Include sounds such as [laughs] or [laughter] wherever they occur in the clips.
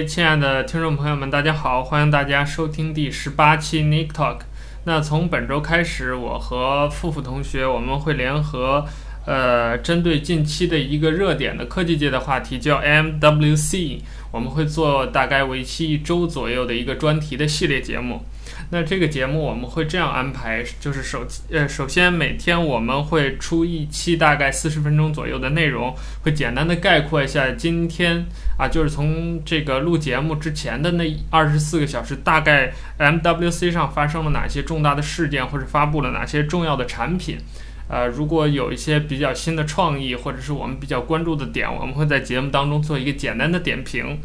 亲爱的听众朋友们，大家好，欢迎大家收听第十八期 Nick Talk。那从本周开始，我和付付同学我们会联合，呃，针对近期的一个热点的科技界的话题，叫 MWC，我们会做大概为期一周左右的一个专题的系列节目。那这个节目我们会这样安排，就是首呃，首先每天我们会出一期大概四十分钟左右的内容，会简单的概括一下今天啊，就是从这个录节目之前的那二十四个小时，大概 MWC 上发生了哪些重大的事件，或者发布了哪些重要的产品。呃，如果有一些比较新的创意，或者是我们比较关注的点，我们会在节目当中做一个简单的点评。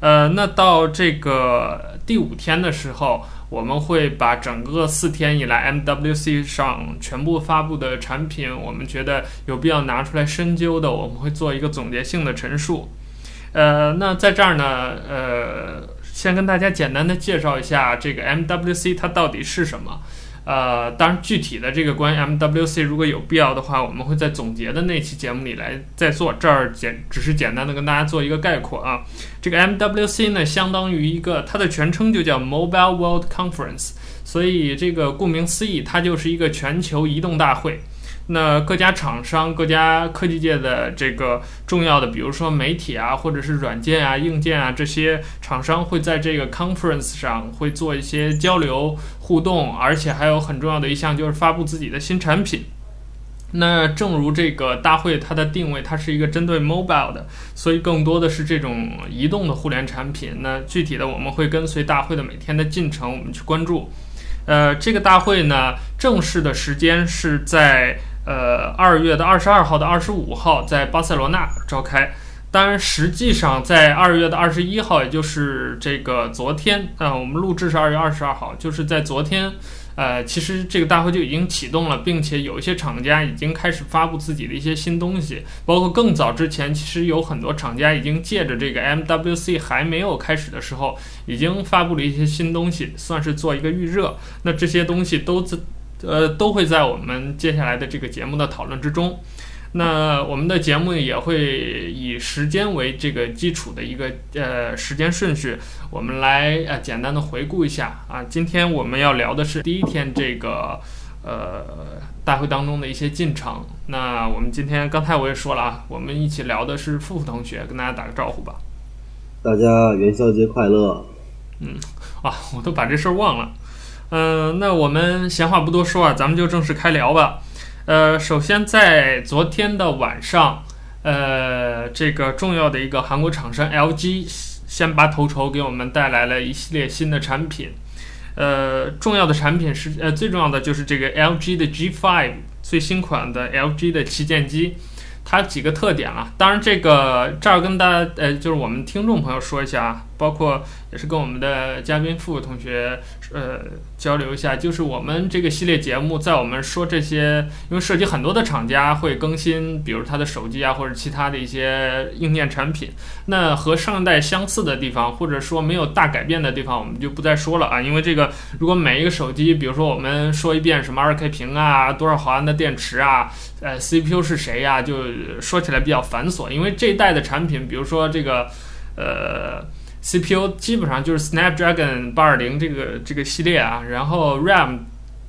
呃，那到这个第五天的时候，我们会把整个四天以来 MWC 上全部发布的产品，我们觉得有必要拿出来深究的，我们会做一个总结性的陈述。呃，那在这儿呢，呃，先跟大家简单的介绍一下这个 MWC 它到底是什么。呃，当然，具体的这个关于 MWC，如果有必要的话，我们会在总结的那期节目里来再做。这儿简只是简单的跟大家做一个概括啊。这个 MWC 呢，相当于一个它的全称就叫 Mobile World Conference，所以这个顾名思义，它就是一个全球移动大会。那各家厂商、各家科技界的这个重要的，比如说媒体啊，或者是软件啊、硬件啊这些厂商，会在这个 conference 上会做一些交流互动，而且还有很重要的一项就是发布自己的新产品。那正如这个大会它的定位，它是一个针对 mobile 的，所以更多的是这种移动的互联产品。那具体的我们会跟随大会的每天的进程，我们去关注。呃，这个大会呢，正式的时间是在。呃，二月的二十二号到二十五号在巴塞罗那召开。当然，实际上在二月的二十一号，也就是这个昨天，呃，我们录制是二月二十二号，就是在昨天，呃，其实这个大会就已经启动了，并且有一些厂家已经开始发布自己的一些新东西，包括更早之前，其实有很多厂家已经借着这个 MWC 还没有开始的时候，已经发布了一些新东西，算是做一个预热。那这些东西都自。呃，都会在我们接下来的这个节目的讨论之中。那我们的节目也会以时间为这个基础的一个呃时间顺序，我们来呃简单的回顾一下啊。今天我们要聊的是第一天这个呃大会当中的一些进程。那我们今天刚才我也说了啊，我们一起聊的是付付同学，跟大家打个招呼吧。大家元宵节快乐。嗯，啊，我都把这事儿忘了。嗯、呃，那我们闲话不多说啊，咱们就正式开聊吧。呃，首先在昨天的晚上，呃，这个重要的一个韩国厂商 LG 先拔头筹，给我们带来了一系列新的产品。呃，重要的产品是呃，最重要的就是这个 LG 的 G5 最新款的 LG 的旗舰机。它几个特点啊，当然这个这儿跟大家呃，就是我们听众朋友说一下啊，包括也是跟我们的嘉宾付付同学呃交流一下，就是我们这个系列节目在我们说这些，因为涉及很多的厂家会更新，比如他的手机啊或者其他的一些硬件产品，那和上一代相似的地方或者说没有大改变的地方，我们就不再说了啊，因为这个如果每一个手机，比如说我们说一遍什么 2K 屏啊，多少毫安的电池啊。呃，CPU 是谁呀？就说起来比较繁琐，因为这一代的产品，比如说这个，呃，CPU 基本上就是 Snapdragon 八二零这个这个系列啊，然后 RAM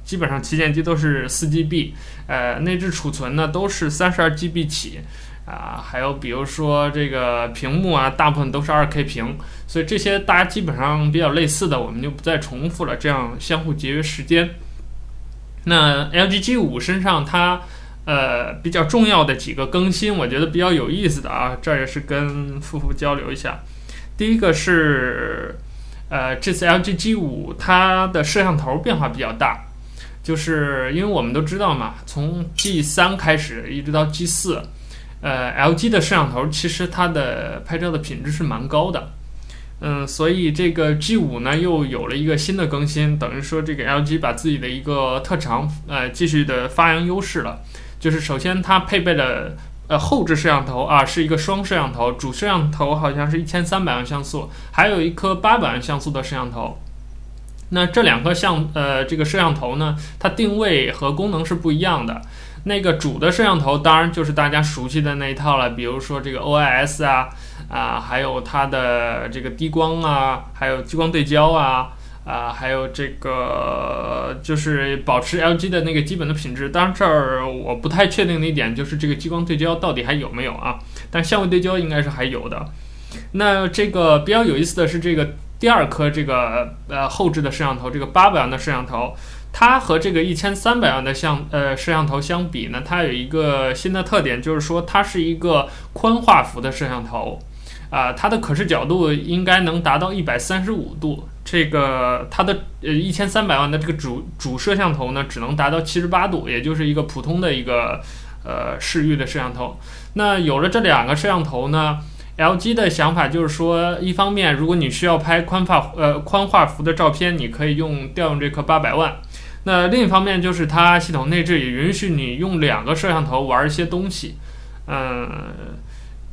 基本上旗舰机都是四 GB，呃，内置储存呢都是三十二 GB 起，啊，还有比如说这个屏幕啊，大部分都是二 K 屏，所以这些大家基本上比较类似的，我们就不再重复了，这样相互节约时间。那 LG G5 身上它。呃，比较重要的几个更新，我觉得比较有意思的啊，这也是跟富富交流一下。第一个是，呃，这次 LG G5 它的摄像头变化比较大，就是因为我们都知道嘛，从 G3 开始一直到 G4，呃，LG 的摄像头其实它的拍照的品质是蛮高的，嗯，所以这个 G5 呢又有了一个新的更新，等于说这个 LG 把自己的一个特长，呃，继续的发扬优势了。就是首先它配备了呃后置摄像头啊，是一个双摄像头，主摄像头好像是一千三百万像素，还有一颗八百万像素的摄像头。那这两颗像呃这个摄像头呢，它定位和功能是不一样的。那个主的摄像头当然就是大家熟悉的那一套了，比如说这个 OIS 啊，啊、啊，还有它的这个低光啊，还有激光对焦啊。啊，还有这个就是保持 LG 的那个基本的品质。当然这儿我不太确定的一点就是这个激光对焦到底还有没有啊？但相位对焦应该是还有的。那这个比较有意思的是这个第二颗这个呃后置的摄像头，这个八百万的摄像头，它和这个一千三百万的像呃摄像头相比呢，它有一个新的特点，就是说它是一个宽画幅的摄像头。啊，它的可视角度应该能达到一百三十五度。这个它的呃一千三百万的这个主主摄像头呢，只能达到七十八度，也就是一个普通的一个呃视域的摄像头。那有了这两个摄像头呢，LG 的想法就是说，一方面如果你需要拍宽画呃宽画幅的照片，你可以用调用这颗八百万。那另一方面就是它系统内置也允许你用两个摄像头玩一些东西，嗯。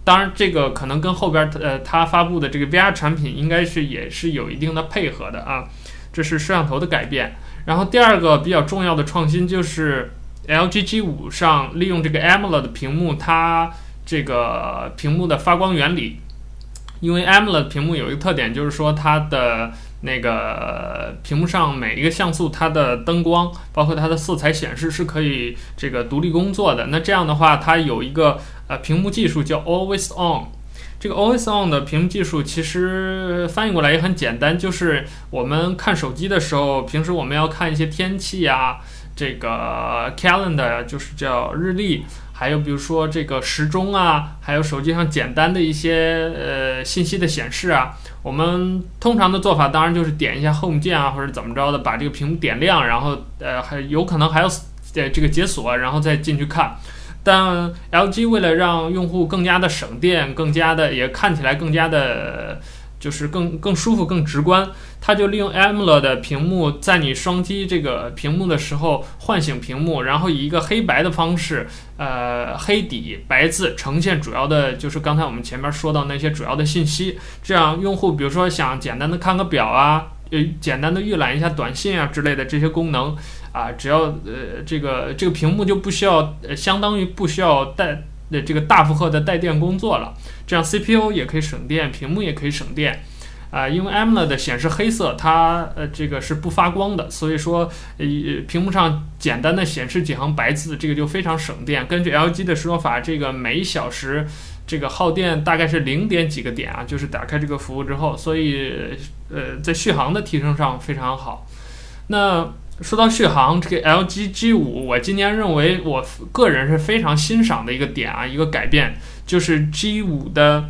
当然，这个可能跟后边呃，它发布的这个 VR 产品应该是也是有一定的配合的啊。这是摄像头的改变。然后第二个比较重要的创新就是 LG G 五上利用这个 AMOLED 屏幕，它这个屏幕的发光原理。因为 AMOLED 屏幕有一个特点，就是说它的那个屏幕上每一个像素，它的灯光包括它的色彩显示是可以这个独立工作的。那这样的话，它有一个。呃，屏幕技术叫 Always On，这个 Always On 的屏幕技术其实翻译过来也很简单，就是我们看手机的时候，平时我们要看一些天气啊，这个 Calendar 就是叫日历，还有比如说这个时钟啊，还有手机上简单的一些呃信息的显示啊，我们通常的做法当然就是点一下 Home 键啊，或者怎么着的，把这个屏幕点亮，然后呃还有可能还要呃这个解锁，然后再进去看。但 LG 为了让用户更加的省电，更加的也看起来更加的，就是更更舒服、更直观，它就利用 AMOLED 的屏幕，在你双击这个屏幕的时候唤醒屏幕，然后以一个黑白的方式，呃，黑底白字呈现主要的，就是刚才我们前面说到那些主要的信息。这样用户比如说想简单的看个表啊，呃，简单的预览一下短信啊之类的这些功能。啊，只要呃这个这个屏幕就不需要，呃，相当于不需要带的这个大负荷的带电工作了，这样 CPU 也可以省电，屏幕也可以省电，啊，因为 AMOLED 显示黑色，它呃这个是不发光的，所以说呃屏幕上简单的显示几行白字，这个就非常省电。根据 LG 的说法，这个每小时这个耗电大概是零点几个点啊，就是打开这个服务之后，所以呃在续航的提升上非常好。那说到续航，这个 LG G5，我今年认为我个人是非常欣赏的一个点啊，一个改变就是 G 五的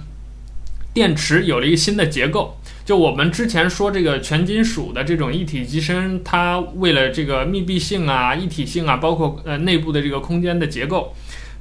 电池有了一个新的结构。就我们之前说这个全金属的这种一体机身，它为了这个密闭性啊、一体性啊，包括呃内部的这个空间的结构，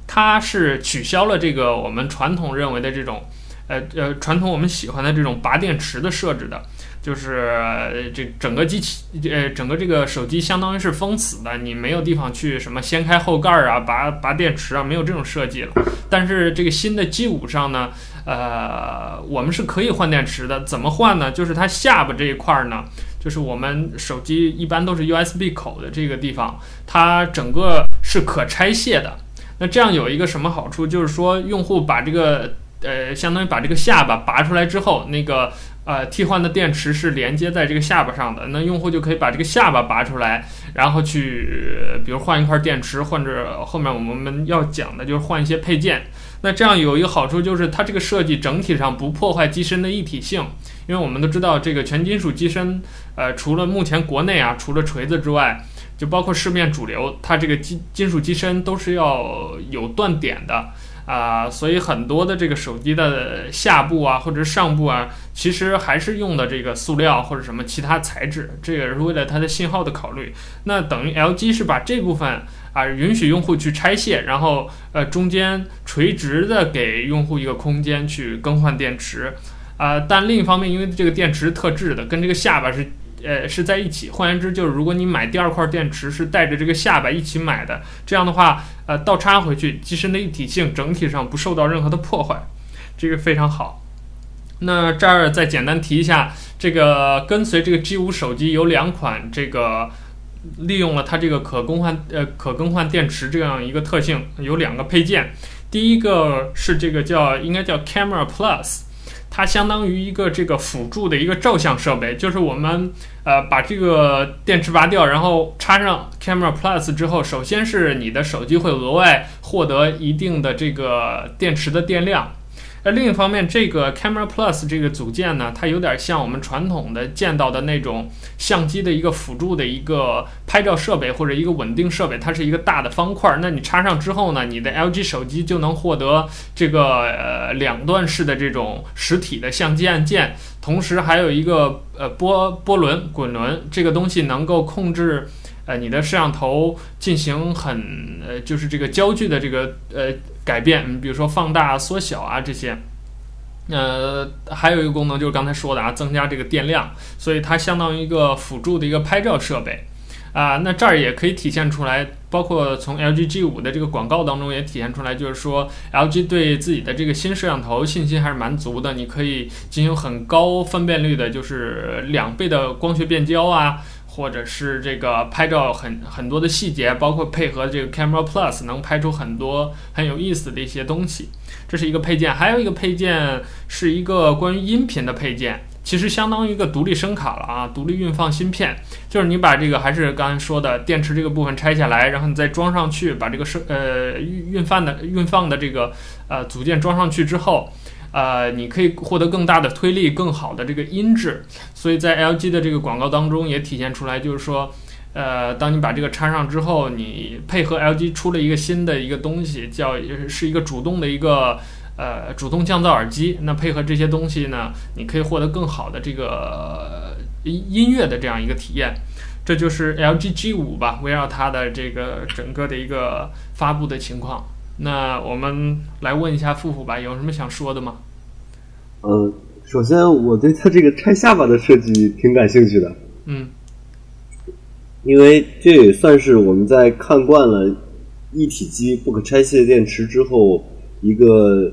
它是取消了这个我们传统认为的这种呃呃传统我们喜欢的这种拔电池的设置的。就是这整个机器，呃，整个这个手机相当于是封死的，你没有地方去什么掀开后盖儿啊，拔拔电池啊，没有这种设计了。但是这个新的 G5 上呢，呃，我们是可以换电池的。怎么换呢？就是它下巴这一块儿呢，就是我们手机一般都是 USB 口的这个地方，它整个是可拆卸的。那这样有一个什么好处？就是说用户把这个，呃，相当于把这个下巴拔出来之后，那个。呃，替换的电池是连接在这个下巴上的，那用户就可以把这个下巴拔出来，然后去，比如换一块电池，或者后面我们要讲的就是换一些配件。那这样有一个好处就是它这个设计整体上不破坏机身的一体性，因为我们都知道这个全金属机身，呃，除了目前国内啊，除了锤子之外，就包括市面主流，它这个金金属机身都是要有断点的。啊、所以很多的这个手机的下部啊，或者上部啊，其实还是用的这个塑料或者什么其他材质，这也是为了它的信号的考虑。那等于 LG 是把这部分啊、允许用户去拆卸，然后呃中间垂直的给用户一个空间去更换电池啊、但另一方面，因为这个电池是特制的，跟这个下巴是。呃，是在一起。换言之，就是如果你买第二块电池是带着这个下巴一起买的，这样的话，呃，倒插回去，机身的一体性整体上不受到任何的破坏，这个非常好。那这儿再简单提一下，这个跟随这个 G5 手机有两款，这个利用了它这个可更换呃可更换电池这样一个特性，有两个配件。第一个是这个叫应该叫 Camera Plus。它相当于一个这个辅助的一个照相设备，就是我们呃把这个电池拔掉，然后插上 Camera Plus 之后，首先是你的手机会额外获得一定的这个电池的电量。那另一方面，这个 Camera Plus 这个组件呢，它有点像我们传统的见到的那种相机的一个辅助的一个拍照设备或者一个稳定设备，它是一个大的方块。那你插上之后呢，你的 LG 手机就能获得这个呃两段式的这种实体的相机按键，同时还有一个呃波波轮滚轮，这个东西能够控制。呃，你的摄像头进行很呃，就是这个焦距的这个呃改变，你比如说放大、缩小啊这些。呃，还有一个功能就是刚才说的啊，增加这个电量，所以它相当于一个辅助的一个拍照设备啊。那这儿也可以体现出来，包括从 LG G5 的这个广告当中也体现出来，就是说 LG 对自己的这个新摄像头信心还是蛮足的，你可以进行很高分辨率的，就是两倍的光学变焦啊。或者是这个拍照很很多的细节，包括配合这个 Camera Plus，能拍出很多很有意思的一些东西。这是一个配件，还有一个配件是一个关于音频的配件，其实相当于一个独立声卡了啊，独立运放芯片。就是你把这个还是刚才说的电池这个部分拆下来，然后你再装上去，把这个声呃运运放的运放的这个呃组件装上去之后。呃，你可以获得更大的推力，更好的这个音质，所以在 LG 的这个广告当中也体现出来，就是说，呃，当你把这个插上之后，你配合 LG 出了一个新的一个东西，叫是一个主动的一个呃主动降噪耳机，那配合这些东西呢，你可以获得更好的这个音音乐的这样一个体验，这就是 LG G5 吧，围绕它的这个整个的一个发布的情况。那我们来问一下富富吧，有什么想说的吗？嗯，首先我对它这个拆下巴的设计挺感兴趣的。嗯，因为这也算是我们在看惯了一体机不可拆卸电池之后，一个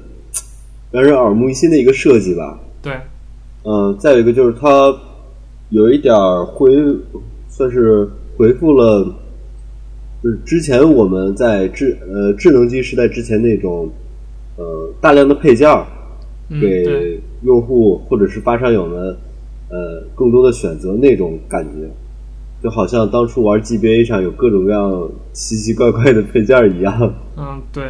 让人耳目一新的一个设计吧。对。嗯，再有一个就是它有一点回，算是回复了。就是之前我们在智呃智能机时代之前那种呃大量的配件儿，给用户或者是发烧友们呃更多的选择那种感觉，就好像当初玩 GBA 上有各种各样奇奇怪怪的配件儿一样。嗯，对。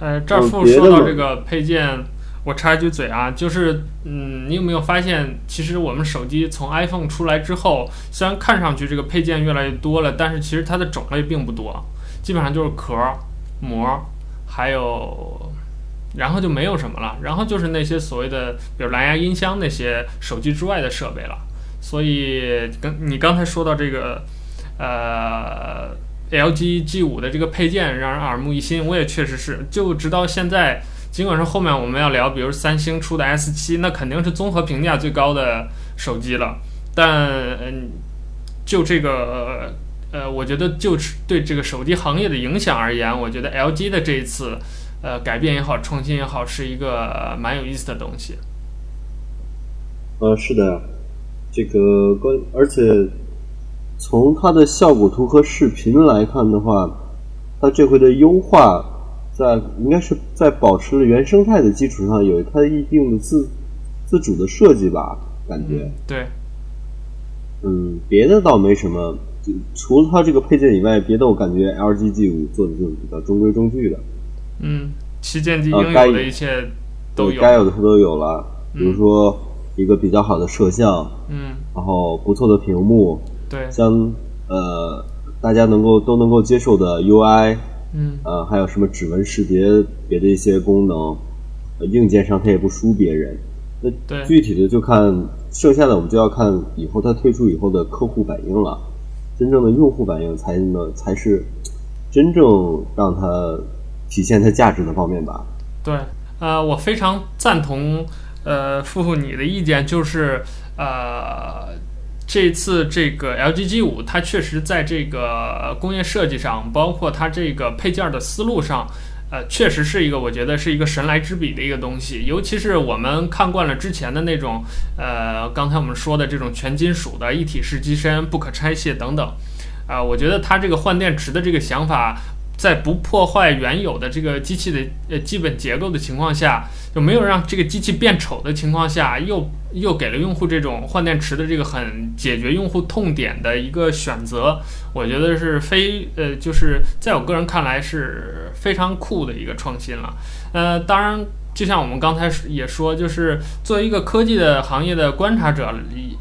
呃，这儿富说到这个配件。我插一句嘴啊，就是，嗯，你有没有发现，其实我们手机从 iPhone 出来之后，虽然看上去这个配件越来越多了，但是其实它的种类并不多，基本上就是壳、膜，还有，然后就没有什么了，然后就是那些所谓的，比如蓝牙音箱那些手机之外的设备了。所以，跟你刚才说到这个，呃，LG G5 的这个配件让人耳目一新，我也确实是，就直到现在。尽管是后面我们要聊，比如三星出的 S 七，那肯定是综合评价最高的手机了。但嗯，就这个呃，我觉得就是对这个手机行业的影响而言，我觉得 LG 的这一次呃改变也好，创新也好，是一个蛮有意思的东西。呃，是的，这个关，而且从它的效果图和视频来看的话，它这回的优化。在应该是在保持了原生态的基础上，有它一定的自自主的设计吧，感觉。嗯、对。嗯，别的倒没什么，除了它这个配件以外，别的我感觉 LG G 五做的就是比较中规中矩的。嗯，旗舰机应有的一切都有。该有的它都有了，比如说一个比较好的摄像，嗯，然后不错的屏幕，对，像呃大家能够都能够接受的 UI。嗯，呃，还有什么指纹识别，别的一些功能，呃，硬件上它也不输别人。那具体的就看剩下的，我们就要看以后它推出以后的客户反应了。真正的用户反应才能才是真正让它体现它价值的方面吧。对，呃，我非常赞同，呃，付付你的意见，就是呃。这次这个 LG G5，它确实在这个工业设计上，包括它这个配件的思路上，呃，确实是一个我觉得是一个神来之笔的一个东西。尤其是我们看惯了之前的那种，呃，刚才我们说的这种全金属的一体式机身、不可拆卸等等，啊、我觉得它这个换电池的这个想法，在不破坏原有的这个机器的呃基本结构的情况下，就没有让这个机器变丑的情况下，又又给了用户这种换电池的这个很解决用户痛点的一个选择，我觉得是非呃，就是在我个人看来是非常酷的一个创新了。呃，当然。就像我们刚才也说，就是作为一个科技的行业的观察者，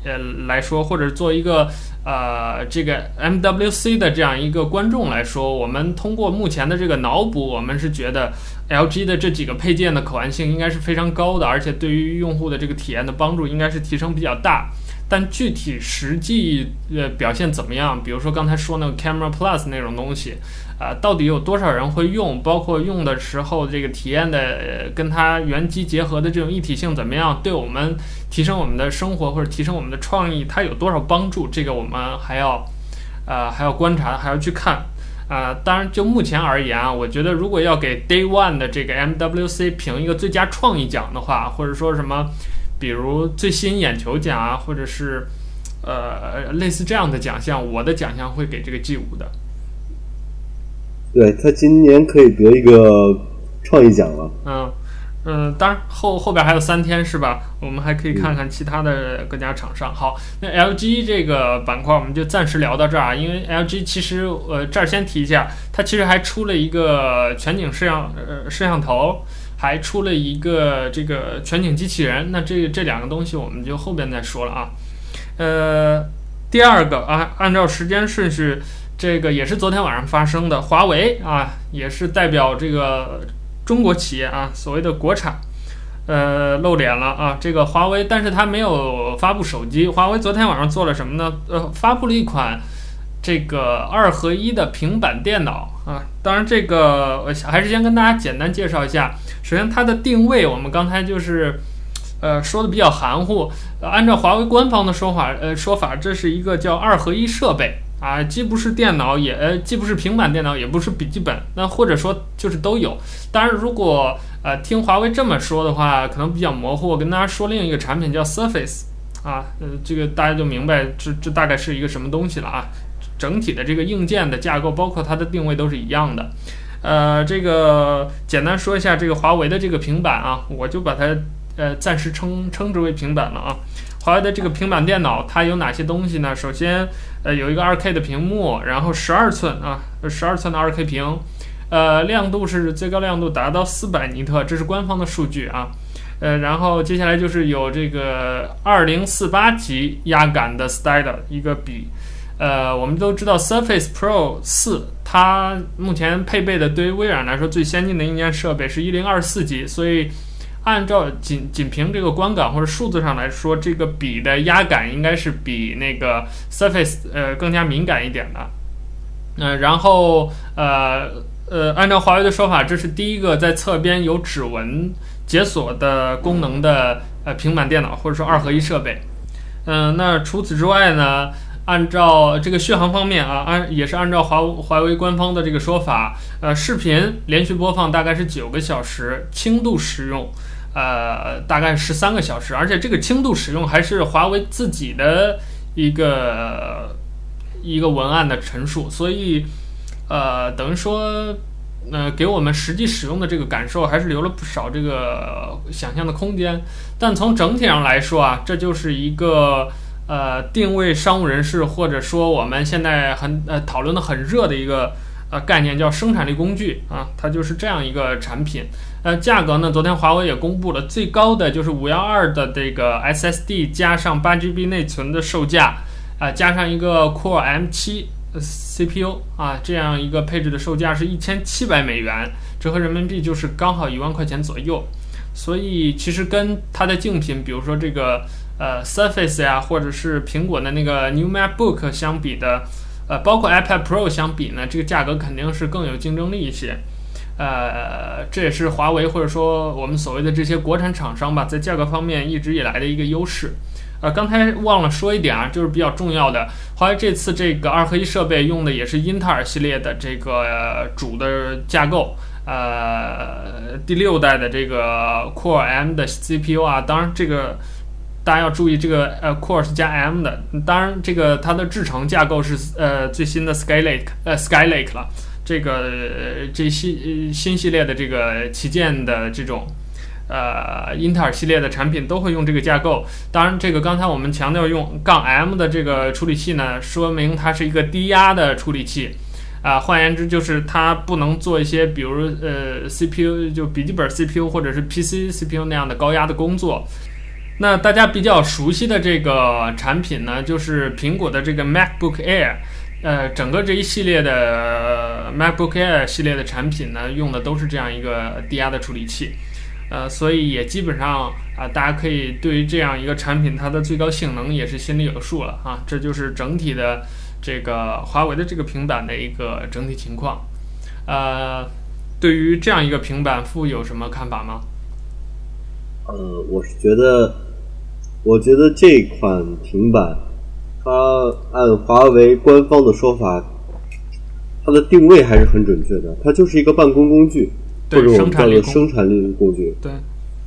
呃来说，或者作为一个呃这个 MWC 的这样一个观众来说，我们通过目前的这个脑补，我们是觉得 LG 的这几个配件的可玩性应该是非常高的，而且对于用户的这个体验的帮助应该是提升比较大。但具体实际呃表现怎么样？比如说刚才说那个 Camera Plus 那种东西。啊，到底有多少人会用？包括用的时候，这个体验的、呃、跟它原机结合的这种一体性怎么样？对我们提升我们的生活或者提升我们的创意，它有多少帮助？这个我们还要，呃，还要观察，还要去看。啊、呃，当然就目前而言啊，我觉得如果要给 Day One 的这个 MWC 评一个最佳创意奖的话，或者说什么，比如最吸引眼球奖啊，或者是呃类似这样的奖项，我的奖项会给这个 G5 的。对，他今年可以得一个创意奖了。嗯嗯，当然后后边还有三天是吧？我们还可以看看其他的各家厂商。好，那 LG 这个板块我们就暂时聊到这儿啊，因为 LG 其实呃这儿先提一下，它其实还出了一个全景摄像呃摄像头，还出了一个这个全景机器人。那这这两个东西我们就后边再说了啊。呃，第二个啊，按照时间顺序。这个也是昨天晚上发生的，华为啊，也是代表这个中国企业啊，所谓的国产，呃，露脸了啊。这个华为，但是它没有发布手机。华为昨天晚上做了什么呢？呃，发布了一款这个二合一的平板电脑啊。当然，这个我还是先跟大家简单介绍一下。首先，它的定位，我们刚才就是呃说的比较含糊。按照华为官方的说法，呃，说法这是一个叫二合一设备。啊，既不是电脑，也，既不是平板电脑，也不是笔记本，那或者说就是都有。当然，如果呃听华为这么说的话，可能比较模糊。我跟大家说另一个产品叫 Surface，啊，呃，这个大家就明白这这大概是一个什么东西了啊。整体的这个硬件的架构，包括它的定位都是一样的。呃，这个简单说一下这个华为的这个平板啊，我就把它呃暂时称称之为平板了啊。华为的这个平板电脑它有哪些东西呢？首先，呃，有一个 2K 的屏幕，然后十二寸啊，十二寸的 2K 屏，呃，亮度是最高亮度达到四百尼特，这是官方的数据啊。呃，然后接下来就是有这个二零四八级压感的 Stylus 一个笔，呃，我们都知道 Surface Pro 四它目前配备的对于微软来说最先进的硬件设备是一零二四级，所以。按照仅仅凭这个观感或者数字上来说，这个笔的压感应该是比那个 Surface 呃更加敏感一点的。嗯、呃，然后呃呃，按照华为的说法，这是第一个在侧边有指纹解锁的功能的呃平板电脑或者说二合一设备。嗯、那除此之外呢，按照这个续航方面啊，按也是按照华华为官方的这个说法，呃，视频连续播放大概是九个小时，轻度使用。呃，大概十三个小时，而且这个轻度使用还是华为自己的一个一个文案的陈述，所以呃，等于说，呃，给我们实际使用的这个感受还是留了不少这个想象的空间。但从整体上来说啊，这就是一个呃定位商务人士，或者说我们现在很呃讨论的很热的一个呃概念，叫生产力工具啊，它就是这样一个产品。呃，价格呢？昨天华为也公布了最高的就是五幺二的这个 SSD 加上八 GB 内存的售价，啊、呃，加上一个 Core M 七 CPU 啊，这样一个配置的售价是一千七百美元，折合人民币就是刚好一万块钱左右。所以其实跟它的竞品，比如说这个呃 Surface 呀，或者是苹果的那个 New MacBook 相比的，呃，包括 iPad Pro 相比呢，这个价格肯定是更有竞争力一些。呃，这也是华为或者说我们所谓的这些国产厂商吧，在价格方面一直以来的一个优势。呃，刚才忘了说一点啊，就是比较重要的，华为这次这个二合一设备用的也是英特尔系列的这个、主的架构，呃，第六代的这个 Core M 的 CPU 啊，当然这个大家要注意这个呃 Core 是加 M 的，当然这个它的制程架构是呃最新的 Skylake 呃 Skylake 了，这个、呃、这新新系列的这个旗舰的这种呃英特尔系列的产品都会用这个架构。当然，这个刚才我们强调用杠 M 的这个处理器呢，说明它是一个低压的处理器。啊，换言之，就是它不能做一些，比如呃，CPU 就笔记本 CPU 或者是 PC CPU 那样的高压的工作。那大家比较熟悉的这个产品呢，就是苹果的这个 MacBook Air。呃，整个这一系列的 MacBook Air 系列的产品呢，用的都是这样一个低压的处理器。呃，所以也基本上啊，大家可以对于这样一个产品它的最高性能也是心里有数了啊。这就是整体的。这个华为的这个平板的一个整体情况，呃，对于这样一个平板，富有什么看法吗？呃，我是觉得，我觉得这款平板，它按华为官方的说法，它的定位还是很准确的，它就是一个办公工具，或者我们叫做生产力工具。对，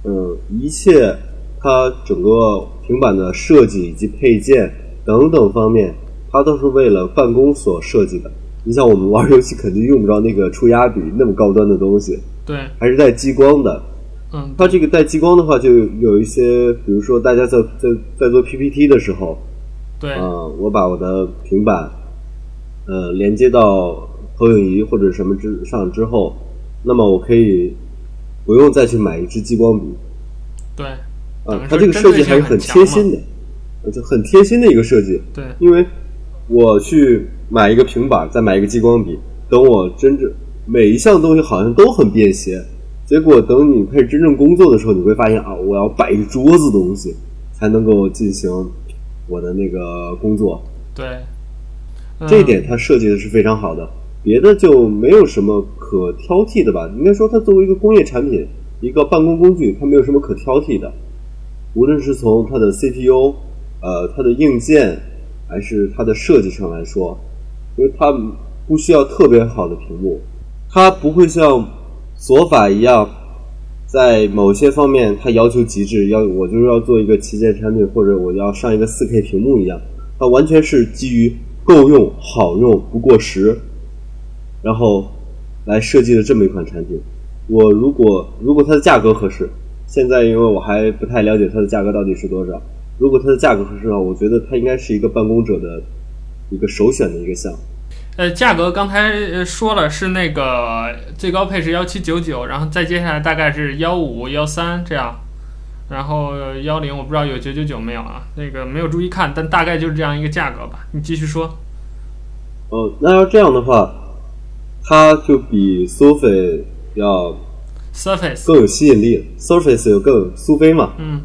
嗯，一切它整个平板的设计以及配件等等方面。它都是为了办公所设计的。你像我们玩游戏，肯定用不着那个触压笔那么高端的东西。对，还是带激光的。嗯，它这个带激光的话，就有一些，比如说大家在在在做 PPT 的时候，对，啊、呃，我把我的平板，呃，连接到投影仪或者什么之上之后，那么我可以不用再去买一支激光笔。对，啊、呃，它这个设计还是很贴心的，就很贴心的一个设计。对，因为。我去买一个平板，再买一个激光笔。等我真正每一项东西好像都很便携，结果等你开始真正工作的时候，你会发现啊，我要摆一桌子东西才能够进行我的那个工作。对，嗯、这一点它设计的是非常好的，别的就没有什么可挑剔的吧？应该说，它作为一个工业产品，一个办公工具，它没有什么可挑剔的。无论是从它的 CPU，呃，它的硬件。还是它的设计上来说，因为它不需要特别好的屏幕，它不会像索法一样，在某些方面它要求极致，要我就是要做一个旗舰产品，或者我要上一个 4K 屏幕一样，它完全是基于够用、好用、不过时，然后来设计的这么一款产品。我如果如果它的价格合适，现在因为我还不太了解它的价格到底是多少。如果它的价格合适的话，我觉得它应该是一个办公者的一个首选的一个项目。呃，价格刚才说了是那个最高配是幺七九九，然后再接下来大概是幺五幺三这样，然后幺零我不知道有九九九没有啊？那个没有注意看，但大概就是这样一个价格吧。你继续说。哦，那要这样的话，它就比 Surface 要 Surface 更有吸引力。Surface 有更苏菲嘛？嗯。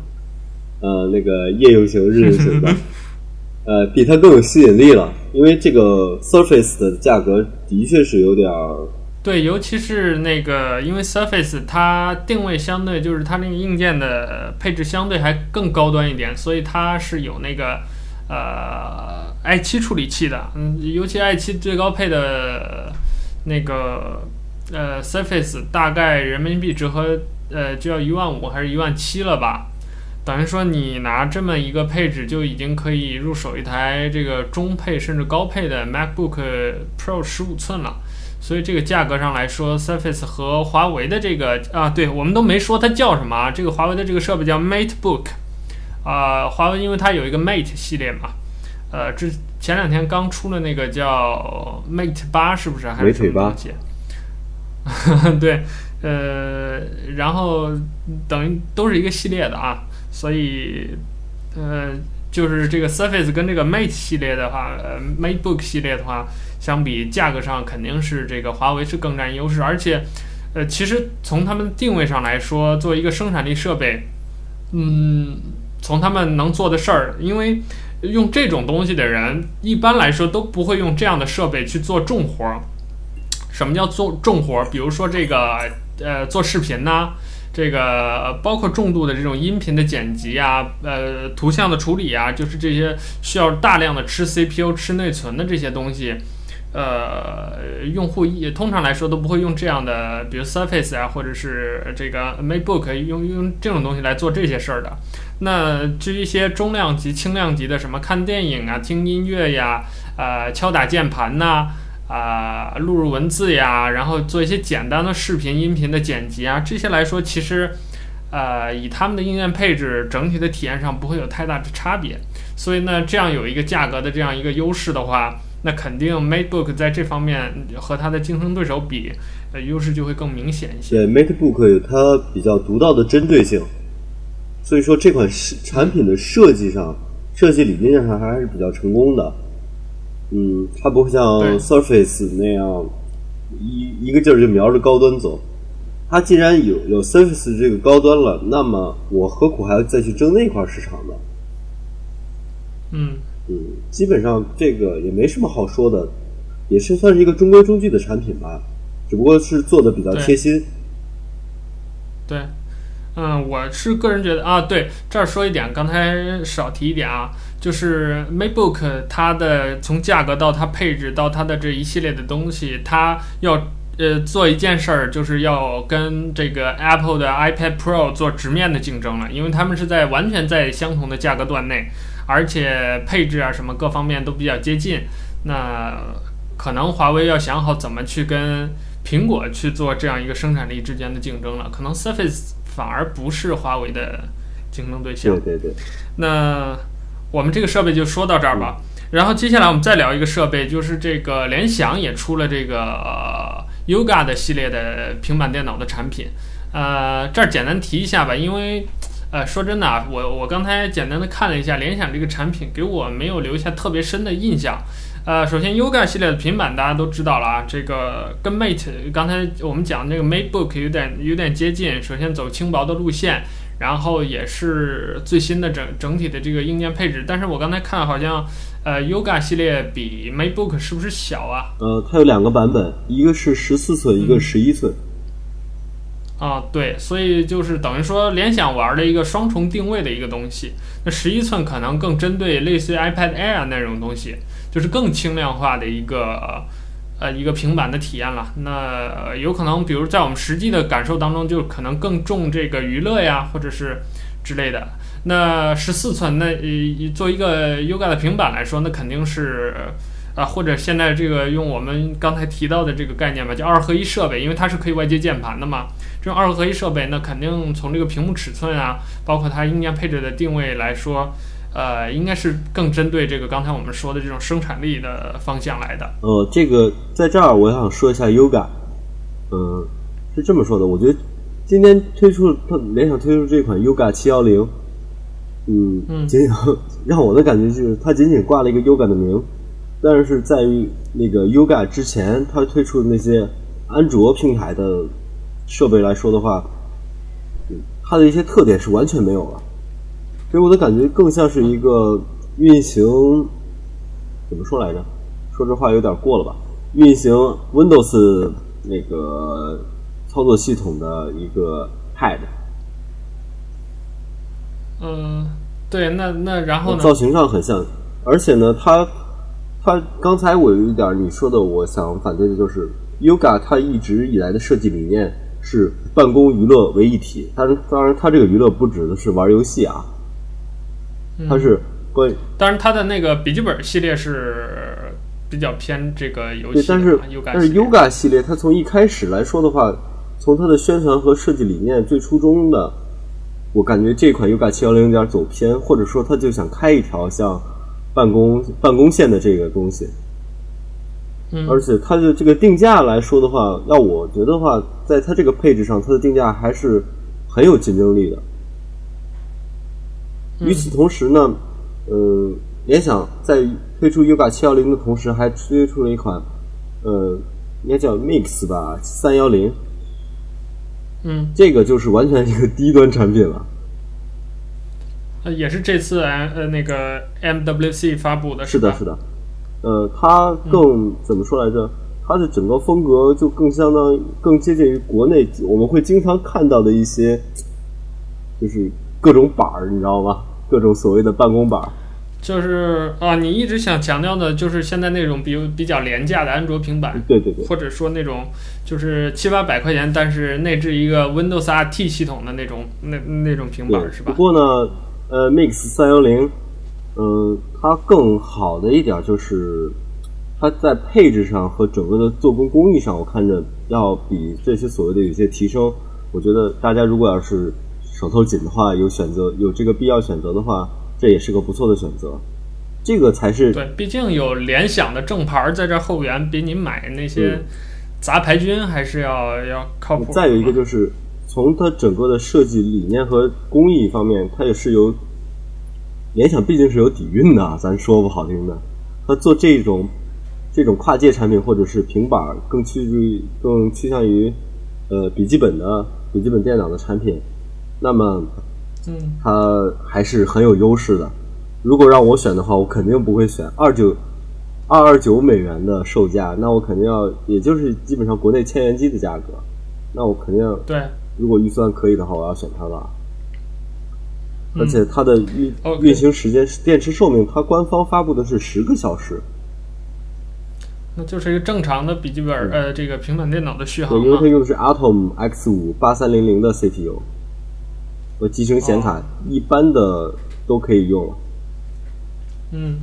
呃，那个夜游型、日游型的，[laughs] 呃，比它更有吸引力了。因为这个 Surface 的价格的确是有点儿。对，尤其是那个，因为 Surface 它定位相对就是它那个硬件的配置相对还更高端一点，所以它是有那个呃 i7 处理器的。嗯，尤其 i7 最高配的那个呃 Surface 大概人民币折合呃就要一万五还是一万七了吧？等于说，你拿这么一个配置就已经可以入手一台这个中配甚至高配的 MacBook Pro 十五寸了，所以这个价格上来说，Surface 和华为的这个啊，对，我们都没说它叫什么啊，这个华为的这个设备叫 MateBook，啊，华为因为它有一个 Mate 系列嘛，呃，之前两天刚出了那个叫 Mate 八，是不是？还是什么东西？[laughs] 对，呃，然后等于都是一个系列的啊。所以，呃，就是这个 Surface 跟这个 Mate 系列的话，呃，MateBook 系列的话，相比价格上肯定是这个华为是更占优势。而且，呃，其实从他们定位上来说，作为一个生产力设备，嗯，从他们能做的事儿，因为用这种东西的人，一般来说都不会用这样的设备去做重活儿。什么叫做重活儿？比如说这个，呃，做视频呐。这个包括重度的这种音频的剪辑啊，呃，图像的处理啊，就是这些需要大量的吃 CPU、吃内存的这些东西，呃，用户也通常来说都不会用这样的，比如 Surface 啊，或者是这个 MacBook 用用这种东西来做这些事儿的。那至于一些中量级、轻量级的，什么看电影啊、听音乐呀、呃、敲打键盘呐、啊、啊、录入文字呀，然后做一些简单的视频、音频的剪辑啊，这些来说，其实呃，以他们的硬件配置整体的体验上不会有太大的差别。所以呢，这样有一个价格的这样一个优势的话，那肯定 MateBook 在这方面和它的竞争对手比，呃，优势就会更明显一些。对，MateBook 有它比较独到的针对性。所以说这款产品的设计上，设计理念上还是比较成功的。嗯，它不会像 Surface 那样一一个劲儿就瞄着高端走。它既然有有 Surface 这个高端了，那么我何苦还要再去争那块市场呢？嗯嗯，基本上这个也没什么好说的，也是算是一个中规中矩的产品吧，只不过是做的比较贴心。对。对嗯，我是个人觉得啊，对，这儿说一点，刚才少提一点啊，就是 MateBook 它的从价格到它配置到它的这一系列的东西，它要呃做一件事儿，就是要跟这个 Apple 的 iPad Pro 做直面的竞争了，因为他们是在完全在相同的价格段内，而且配置啊什么各方面都比较接近，那可能华为要想好怎么去跟苹果去做这样一个生产力之间的竞争了，可能 Surface。反而不是华为的竞争对象。对对对。那我们这个设备就说到这儿吧。然后接下来我们再聊一个设备，就是这个联想也出了这个、呃、Yoga 的系列的平板电脑的产品。呃，这儿简单提一下吧，因为呃说真的啊，我我刚才简单的看了一下联想这个产品，给我没有留下特别深的印象。呃，首先，Yoga 系列的平板大家都知道了啊，这个跟 Mate 刚才我们讲那个 MateBook 有点有点接近。首先走轻薄的路线，然后也是最新的整整体的这个硬件配置。但是我刚才看好像，呃，Yoga 系列比 MateBook 是不是小啊？呃，它有两个版本，一个是十四寸，一个十一寸。啊，对，所以就是等于说联想玩了一个双重定位的一个东西。那十一寸可能更针对类似于 iPad Air 那种东西。就是更轻量化的一个呃呃一个平板的体验了。那有可能，比如在我们实际的感受当中，就可能更重这个娱乐呀，或者是之类的。那十四寸，那呃做一个 Yoga 的平板来说，那肯定是啊，或者现在这个用我们刚才提到的这个概念吧，叫二合一设备，因为它是可以外接键盘的嘛。这种二合一设备，那肯定从这个屏幕尺寸啊，包括它硬件配置的定位来说。呃，应该是更针对这个刚才我们说的这种生产力的方向来的。呃，这个在这儿我想说一下 Yoga，嗯，是这么说的，我觉得今天推出它联想推出这款 Yoga 七幺零，嗯，仅仅让我的感觉就是它仅仅挂了一个 Yoga 的名，但是在于那个 Yoga 之前它推出的那些安卓平台的设备来说的话，嗯，它的一些特点是完全没有了。给我的感觉更像是一个运行，怎么说来着？说这话有点过了吧？运行 Windows 那个操作系统的一个 Pad。嗯，对，那那然后呢？造型上很像，而且呢，它它刚才我有一点你说的，我想反对的就是，Yoga 它一直以来的设计理念是办公娱乐为一体。但是当然，它这个娱乐不指的是玩游戏啊。它是关于，当然它的那个笔记本系列是比较偏这个游戏。对，但是但是 Yoga 系列，它从一开始来说的话，从它的宣传和设计理念最初衷的，我感觉这款 Yoga 七幺零有点走偏，或者说它就想开一条像办公办公线的这个东西。嗯。而且它的这个定价来说的话，要我觉得的话，在它这个配置上，它的定价还是很有竞争力的。与此同时呢，呃，联想在推出 Yoga 七幺零的同时，还推出了一款，呃，应该叫 Mix 吧三幺零。嗯，这个就是完全一个低端产品了。呃，也是这次呃那个 MWC 发布的是，是的，是的。呃，它更、嗯、怎么说来着？它的整个风格就更相当于更接近于国内我们会经常看到的一些，就是各种板儿，你知道吗？各种所谓的办公板，就是啊，你一直想强调的，就是现在那种比比较廉价的安卓平板，对对对，或者说那种就是七八百块钱，但是内置一个 Windows RT 系统的那种那那种平板是吧？不过呢，呃，Mix 三幺零，呃，它更好的一点就是，它在配置上和整个的做工工艺上，我看着要比这些所谓的有些提升。我觉得大家如果要是手头紧的话，有选择有这个必要选择的话，这也是个不错的选择。这个才是对，毕竟有联想的正牌在这后援，比你买那些杂牌军还是要、嗯、要靠谱。再有一个就是，从它整个的设计理念和工艺方面，它也是有联想，毕竟是有底蕴的，咱说不好听的，它做这种这种跨界产品或者是平板，更趋于更趋向于呃笔记本的笔记本电脑的产品，那么嗯，它还是很有优势的。如果让我选的话，我肯定不会选二九二二九美元的售价，那我肯定要，也就是基本上国内千元机的价格，那我肯定要对。如果预算可以的话，我要选它了。而且它的运、嗯、运行时间、电池寿命，它官方发布的是十个小时。那就是一个正常的笔记本、嗯、呃，这个平板电脑的续航。对，因为它用的是 Atom X 五八三零零的 CPU，和集成显卡、哦、一般的都可以用。嗯，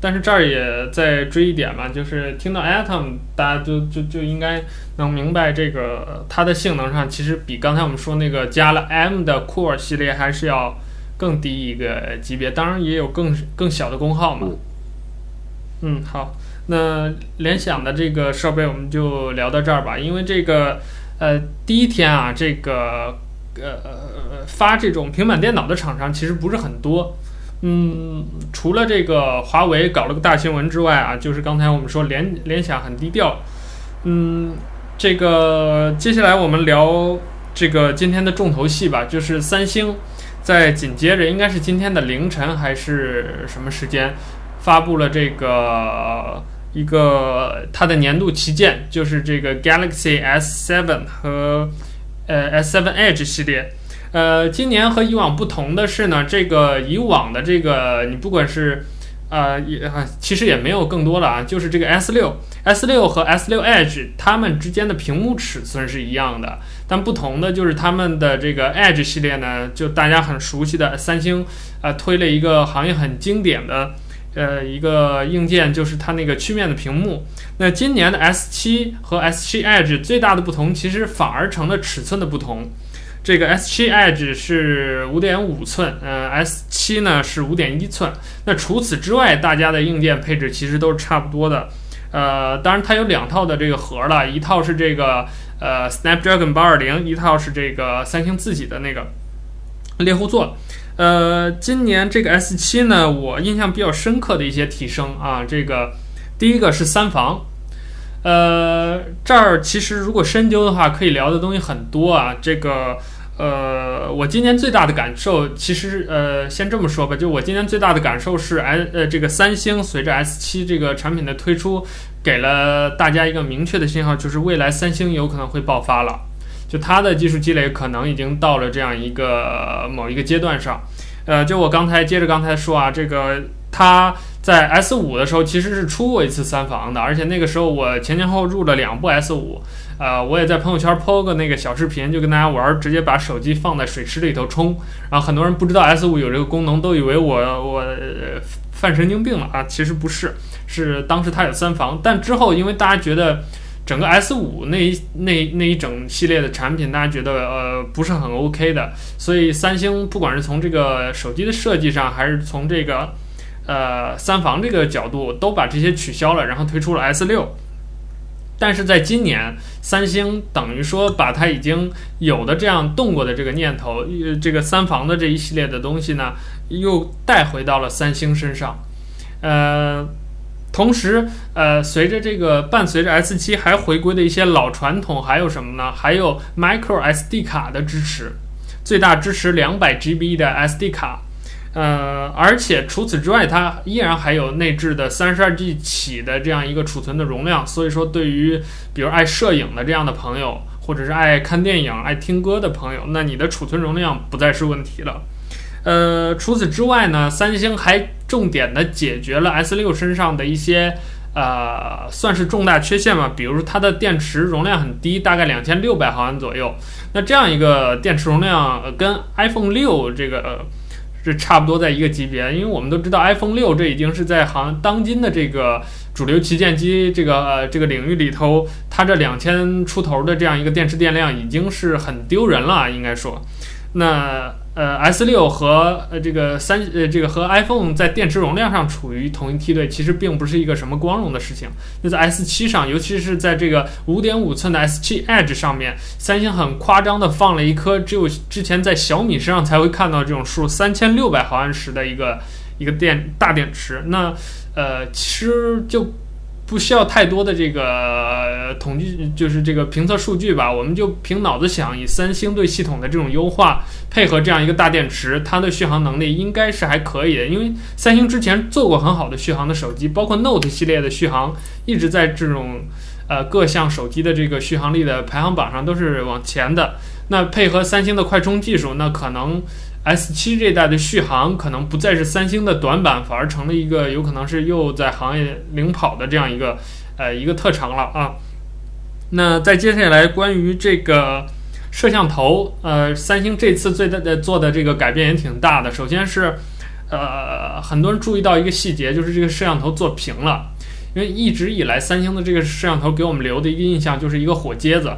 但是这儿也再追一点嘛，就是听到 Atom，大家就就就应该能明白这个它的性能上其实比刚才我们说那个加了 M 的 Core 系列还是要更低一个级别，当然也有更更小的功耗嘛。嗯，好，那联想的这个设备我们就聊到这儿吧，因为这个呃第一天啊，这个呃发这种平板电脑的厂商其实不是很多。嗯，除了这个华为搞了个大新闻之外啊，就是刚才我们说联联想很低调。嗯，这个接下来我们聊这个今天的重头戏吧，就是三星在紧接着应该是今天的凌晨还是什么时间发布了这个一个它的年度旗舰，就是这个 Galaxy S7 和呃 S7 Edge 系列。呃，今年和以往不同的是呢，这个以往的这个你不管是，呃，也其实也没有更多了啊，就是这个 S 六、S 六和 S 六 Edge 它们之间的屏幕尺寸是一样的，但不同的就是他们的这个 Edge 系列呢，就大家很熟悉的三星啊、推了一个行业很经典的呃一个硬件，就是它那个曲面的屏幕。那今年的 S 七和 S 七 Edge 最大的不同，其实反而成了尺寸的不同。这个 S7 Edge 是五点五寸，呃，S7 呢是五点一寸。那除此之外，大家的硬件配置其实都是差不多的。呃，当然它有两套的这个核了，一套是这个呃 Snapdragon 八二零，一套是这个三星自己的那个猎户座。呃，今年这个 S7 呢，我印象比较深刻的一些提升啊，这个第一个是三防。呃，这儿其实如果深究的话，可以聊的东西很多啊，这个。呃，我今年最大的感受，其实呃，先这么说吧，就我今年最大的感受是，S 呃，这个三星随着 S7 这个产品的推出，给了大家一个明确的信号，就是未来三星有可能会爆发了，就它的技术积累可能已经到了这样一个某一个阶段上。呃，就我刚才接着刚才说啊，这个它在 S5 的时候其实是出过一次三防的，而且那个时候我前前后后入了两部 S5。呃，我也在朋友圈 po 个那个小视频，就跟大家玩，直接把手机放在水池里头冲。然后很多人不知道 S 五有这个功能，都以为我我、犯神经病了啊！其实不是，是当时它有三防，但之后因为大家觉得整个 S 五那一那那一整系列的产品，大家觉得呃不是很 OK 的，所以三星不管是从这个手机的设计上，还是从这个呃三防这个角度，都把这些取消了，然后推出了 S 六。但是在今年，三星等于说把它已经有的这样动过的这个念头，呃这个三防的这一系列的东西呢，又带回到了三星身上。呃，同时，呃，随着这个伴随着 S7 还回归的一些老传统，还有什么呢？还有 Micro SD 卡的支持，最大支持两百 GB 的 SD 卡。呃，而且除此之外，它依然还有内置的三十二 G 起的这样一个储存的容量。所以说，对于比如爱摄影的这样的朋友，或者是爱看电影、爱听歌的朋友，那你的储存容量不再是问题了。呃，除此之外呢，三星还重点的解决了 S 六身上的一些呃，算是重大缺陷嘛。比如它的电池容量很低，大概两千六百毫安左右。那这样一个电池容量跟 iPhone 六这个。这差不多在一个级别。因为我们都知道，iPhone 六这已经是在行当今的这个主流旗舰机这个呃这个领域里头，它这两千出头的这样一个电池电量已经是很丢人了，应该说。那呃，S 六和呃这个三呃这个和 iPhone 在电池容量上处于同一梯队，其实并不是一个什么光荣的事情。那在 S 七上，尤其是在这个五点五寸的 S 七 Edge 上面，三星很夸张的放了一颗只有之前在小米身上才会看到这种数，三千六百毫安时的一个一个电大电池。那呃，其实就。不需要太多的这个统计，就是这个评测数据吧，我们就凭脑子想，以三星对系统的这种优化，配合这样一个大电池，它的续航能力应该是还可以的。因为三星之前做过很好的续航的手机，包括 Note 系列的续航，一直在这种呃各项手机的这个续航力的排行榜上都是往前的。那配合三星的快充技术，那可能。S 七这代的续航可能不再是三星的短板，反而成了一个有可能是又在行业领跑的这样一个呃一个特长了啊。那再接下来关于这个摄像头，呃，三星这次最大的做的这个改变也挺大的。首先是呃很多人注意到一个细节，就是这个摄像头做平了，因为一直以来三星的这个摄像头给我们留的一个印象就是一个火疖子。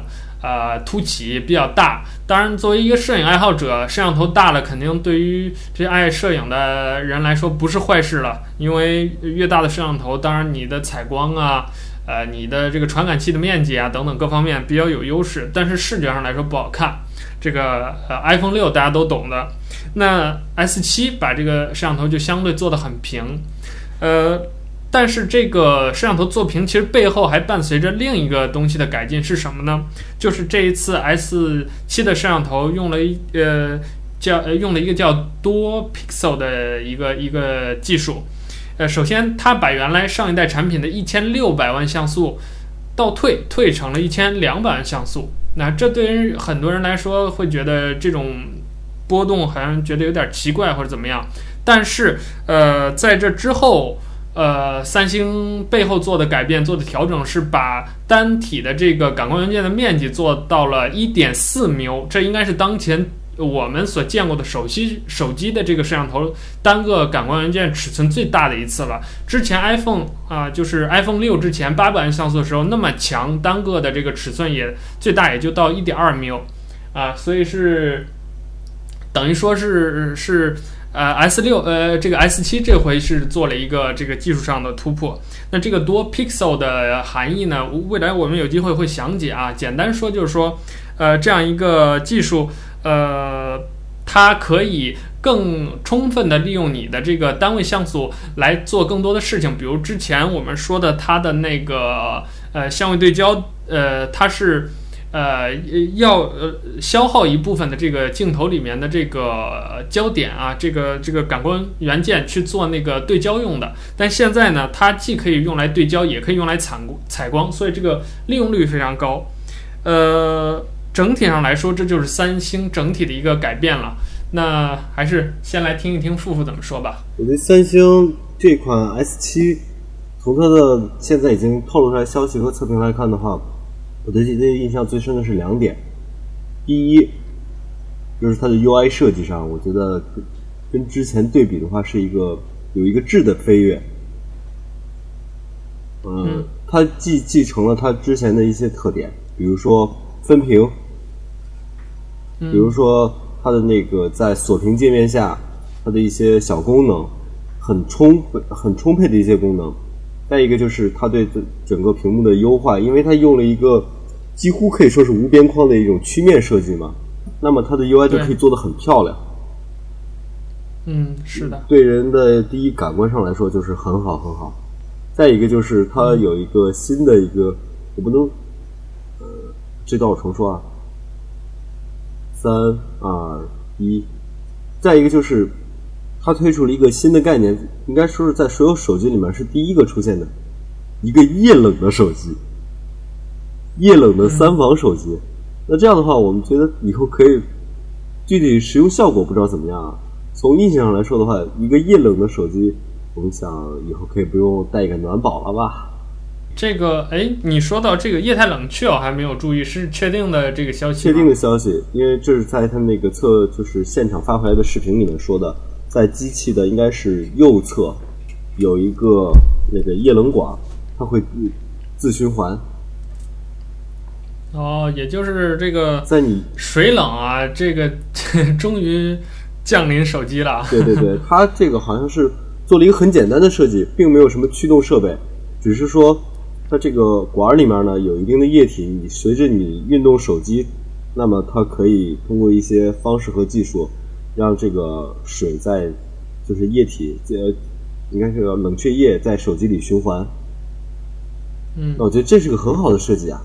呃，凸起比较大。当然，作为一个摄影爱好者，摄像头大了，肯定对于这些爱摄影的人来说不是坏事了。因为越大的摄像头，当然你的采光啊，呃，你的这个传感器的面积啊等等各方面比较有优势。但是视觉上来说不好看。这个呃，iPhone 六大家都懂的。那 S 七把这个摄像头就相对做得很平，呃。但是这个摄像头做平，其实背后还伴随着另一个东西的改进是什么呢？就是这一次 S 七的摄像头用了一呃叫呃用了一个叫多 pixel 的一个一个技术。呃，首先它把原来上一代产品的一千六百万像素倒退，退成了一千两百万像素。那这对于很多人来说会觉得这种波动好像觉得有点奇怪或者怎么样。但是呃在这之后。呃，三星背后做的改变、做的调整是把单体的这个感光元件的面积做到了一点四缪，这应该是当前我们所见过的手机手机的这个摄像头单个感光元件尺寸最大的一次了。之前 iPhone 啊、就是 iPhone 六之前八百万像素的时候那么强，单个的这个尺寸也最大也就到一点二缪啊，所以是等于说是是。呃，S 六呃，这个 S 七这回是做了一个这个技术上的突破。那这个多 pixel 的含义呢，未来我们有机会会详解啊。简单说就是说，呃，这样一个技术，呃，它可以更充分的利用你的这个单位像素来做更多的事情。比如之前我们说的它的那个呃相位对焦，呃，它是。呃，要呃消耗一部分的这个镜头里面的这个焦点啊，这个这个感光元件去做那个对焦用的。但现在呢，它既可以用来对焦，也可以用来采采光，所以这个利用率非常高。呃，整体上来说，这就是三星整体的一个改变了。那还是先来听一听富富怎么说吧。我觉得三星这款 S 七，从它的现在已经透露出来消息和测评来看的话。我对这个印象最深的是两点，第一，就是它的 UI 设计上，我觉得跟之前对比的话，是一个有一个质的飞跃。嗯，它继继承了它之前的一些特点，比如说分屏，比如说它的那个在锁屏界面下，它的一些小功能，很充很充沛的一些功能。再一个就是它对整个屏幕的优化，因为它用了一个。几乎可以说是无边框的一种曲面设计嘛，那么它的 UI 就可以做得很漂亮。嗯，是的。对人的第一感官上来说就是很好很好。再一个就是它有一个新的一个，我不能，呃，这段我重说啊。三二一，再一个就是它推出了一个新的概念，应该说是在所有手机里面是第一个出现的一个液冷的手机。液冷的三防手机，那这样的话，我们觉得以后可以具体使用效果不知道怎么样啊。从印象上来说的话，一个液冷的手机，我们想以后可以不用带一个暖宝了吧？这个，哎，你说到这个液态冷却，我还没有注意，是确定的这个消息？确定的消息，因为这是在他那个测，就是现场发回来的视频里面说的。在机器的应该是右侧有一个那个液冷管，它会自自循环。哦，也就是这个在你水冷啊，这个 [laughs] 终于降临手机了。对对对，它这个好像是做了一个很简单的设计，并没有什么驱动设备，只是说它这个管里面呢有一定的液体，你随着你运动手机，那么它可以通过一些方式和技术，让这个水在就是液体呃，应该是个冷却液在手机里循环。嗯，那我觉得这是个很好的设计啊。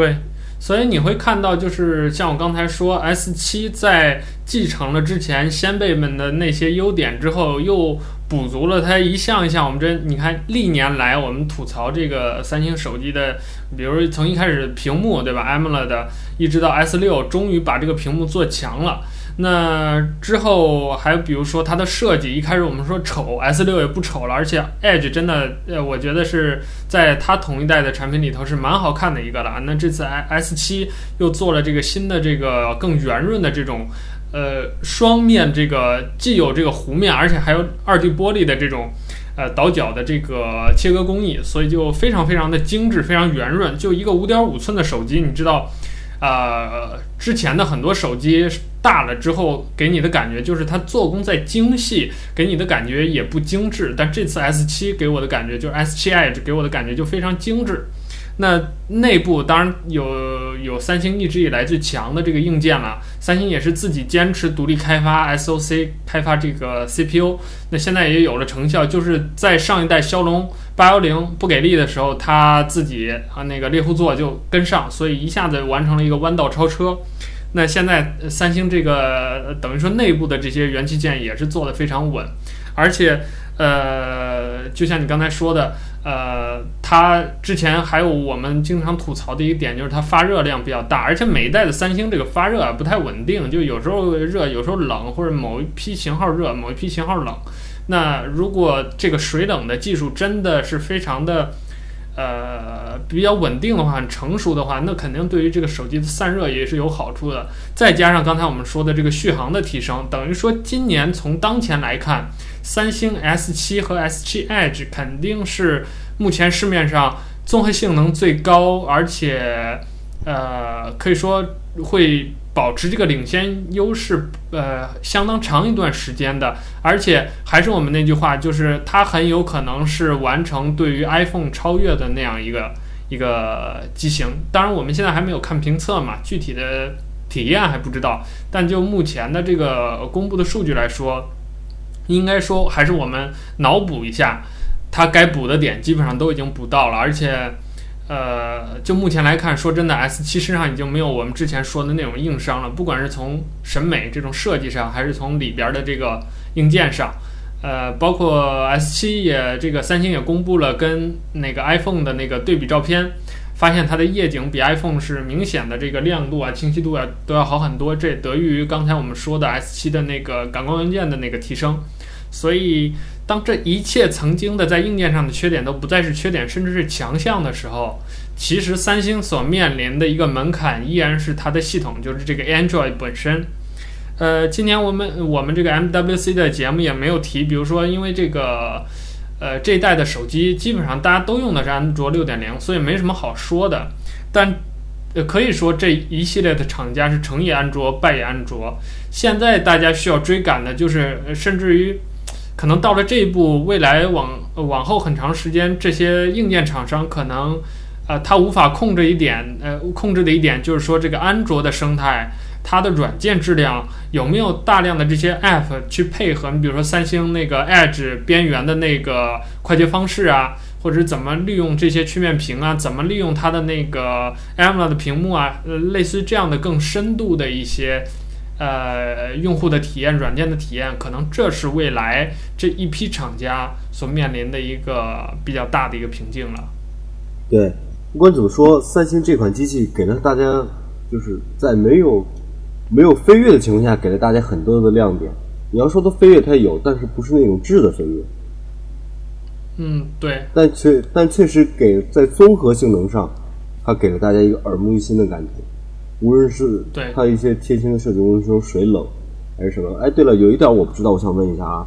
对，所以你会看到，就是像我刚才说，S7 在继承了之前先辈们的那些优点之后，又补足了它一项一项。我们这你看，历年来我们吐槽这个三星手机的，比如从一开始屏幕对吧，AMOLED，一直到 S6，终于把这个屏幕做强了。那之后还比如说它的设计，一开始我们说丑，S 六也不丑了，而且 Edge 真的，呃，我觉得是在它同一代的产品里头是蛮好看的一个了。那这次 S 七又做了这个新的这个更圆润的这种，呃，双面这个既有这个弧面，而且还有二 D 玻璃的这种，呃，倒角的这个切割工艺，所以就非常非常的精致，非常圆润。就一个五点五寸的手机，你知道。呃，之前的很多手机大了之后，给你的感觉就是它做工再精细，给你的感觉也不精致。但这次 S 七给我的感觉，就是 S 七 Edge 给我的感觉就非常精致。那内部当然有有三星一直以来最强的这个硬件了，三星也是自己坚持独立开发 SoC，开发这个 CPU。那现在也有了成效，就是在上一代骁龙八幺零不给力的时候，他自己啊那个猎户座就跟上，所以一下子完成了一个弯道超车。那现在三星这个等于说内部的这些元器件也是做得非常稳，而且呃，就像你刚才说的。呃，它之前还有我们经常吐槽的一点，就是它发热量比较大，而且每一代的三星这个发热啊不太稳定，就有时候热，有时候冷，或者某一批型号热，某一批型号冷。那如果这个水冷的技术真的是非常的呃比较稳定的话，很成熟的话，那肯定对于这个手机的散热也是有好处的。再加上刚才我们说的这个续航的提升，等于说今年从当前来看。三星 S7 和 S7 Edge 肯定是目前市面上综合性能最高，而且呃可以说会保持这个领先优势呃相当长一段时间的，而且还是我们那句话，就是它很有可能是完成对于 iPhone 超越的那样一个一个机型。当然我们现在还没有看评测嘛，具体的体验还不知道，但就目前的这个公布的数据来说。应该说，还是我们脑补一下，它该补的点基本上都已经补到了，而且，呃，就目前来看，说真的，S7 身上已经没有我们之前说的那种硬伤了，不管是从审美这种设计上，还是从里边的这个硬件上，呃，包括 S7 也这个三星也公布了跟那个 iPhone 的那个对比照片。发现它的夜景比 iPhone 是明显的这个亮度啊、清晰度啊都要好很多，这得益于刚才我们说的 S7 的那个感光元件的那个提升。所以，当这一切曾经的在硬件上的缺点都不再是缺点，甚至是强项的时候，其实三星所面临的一个门槛依然是它的系统，就是这个 Android 本身。呃，今年我们我们这个 MWC 的节目也没有提，比如说因为这个。呃，这一代的手机基本上大家都用的是安卓六点零，所以没什么好说的。但，呃，可以说这一系列的厂家是成也安卓，败也安卓。现在大家需要追赶的就是，甚至于可能到了这一步，未来往往后很长时间，这些硬件厂商可能，呃，他无法控制一点，呃，控制的一点就是说这个安卓的生态。它的软件质量有没有大量的这些 App 去配合？你比如说三星那个 Edge 边缘的那个快捷方式啊，或者怎么利用这些曲面屏啊，怎么利用它的那个 AMOLED 的屏幕啊，呃，类似于这样的更深度的一些呃用户的体验、软件的体验，可能这是未来这一批厂家所面临的一个比较大的一个瓶颈了。对，不管怎么说，三星这款机器给了大家就是在没有。没有飞跃的情况下，给了大家很多的亮点。你要说它飞跃，它有，但是不是那种质的飞跃。嗯，对。但确但确实给在综合性能上，它给了大家一个耳目一新的感觉。无论是它一些贴心的设计，无论是说水冷，还是什么？哎，对了，有一点我不知道，我想问一下啊，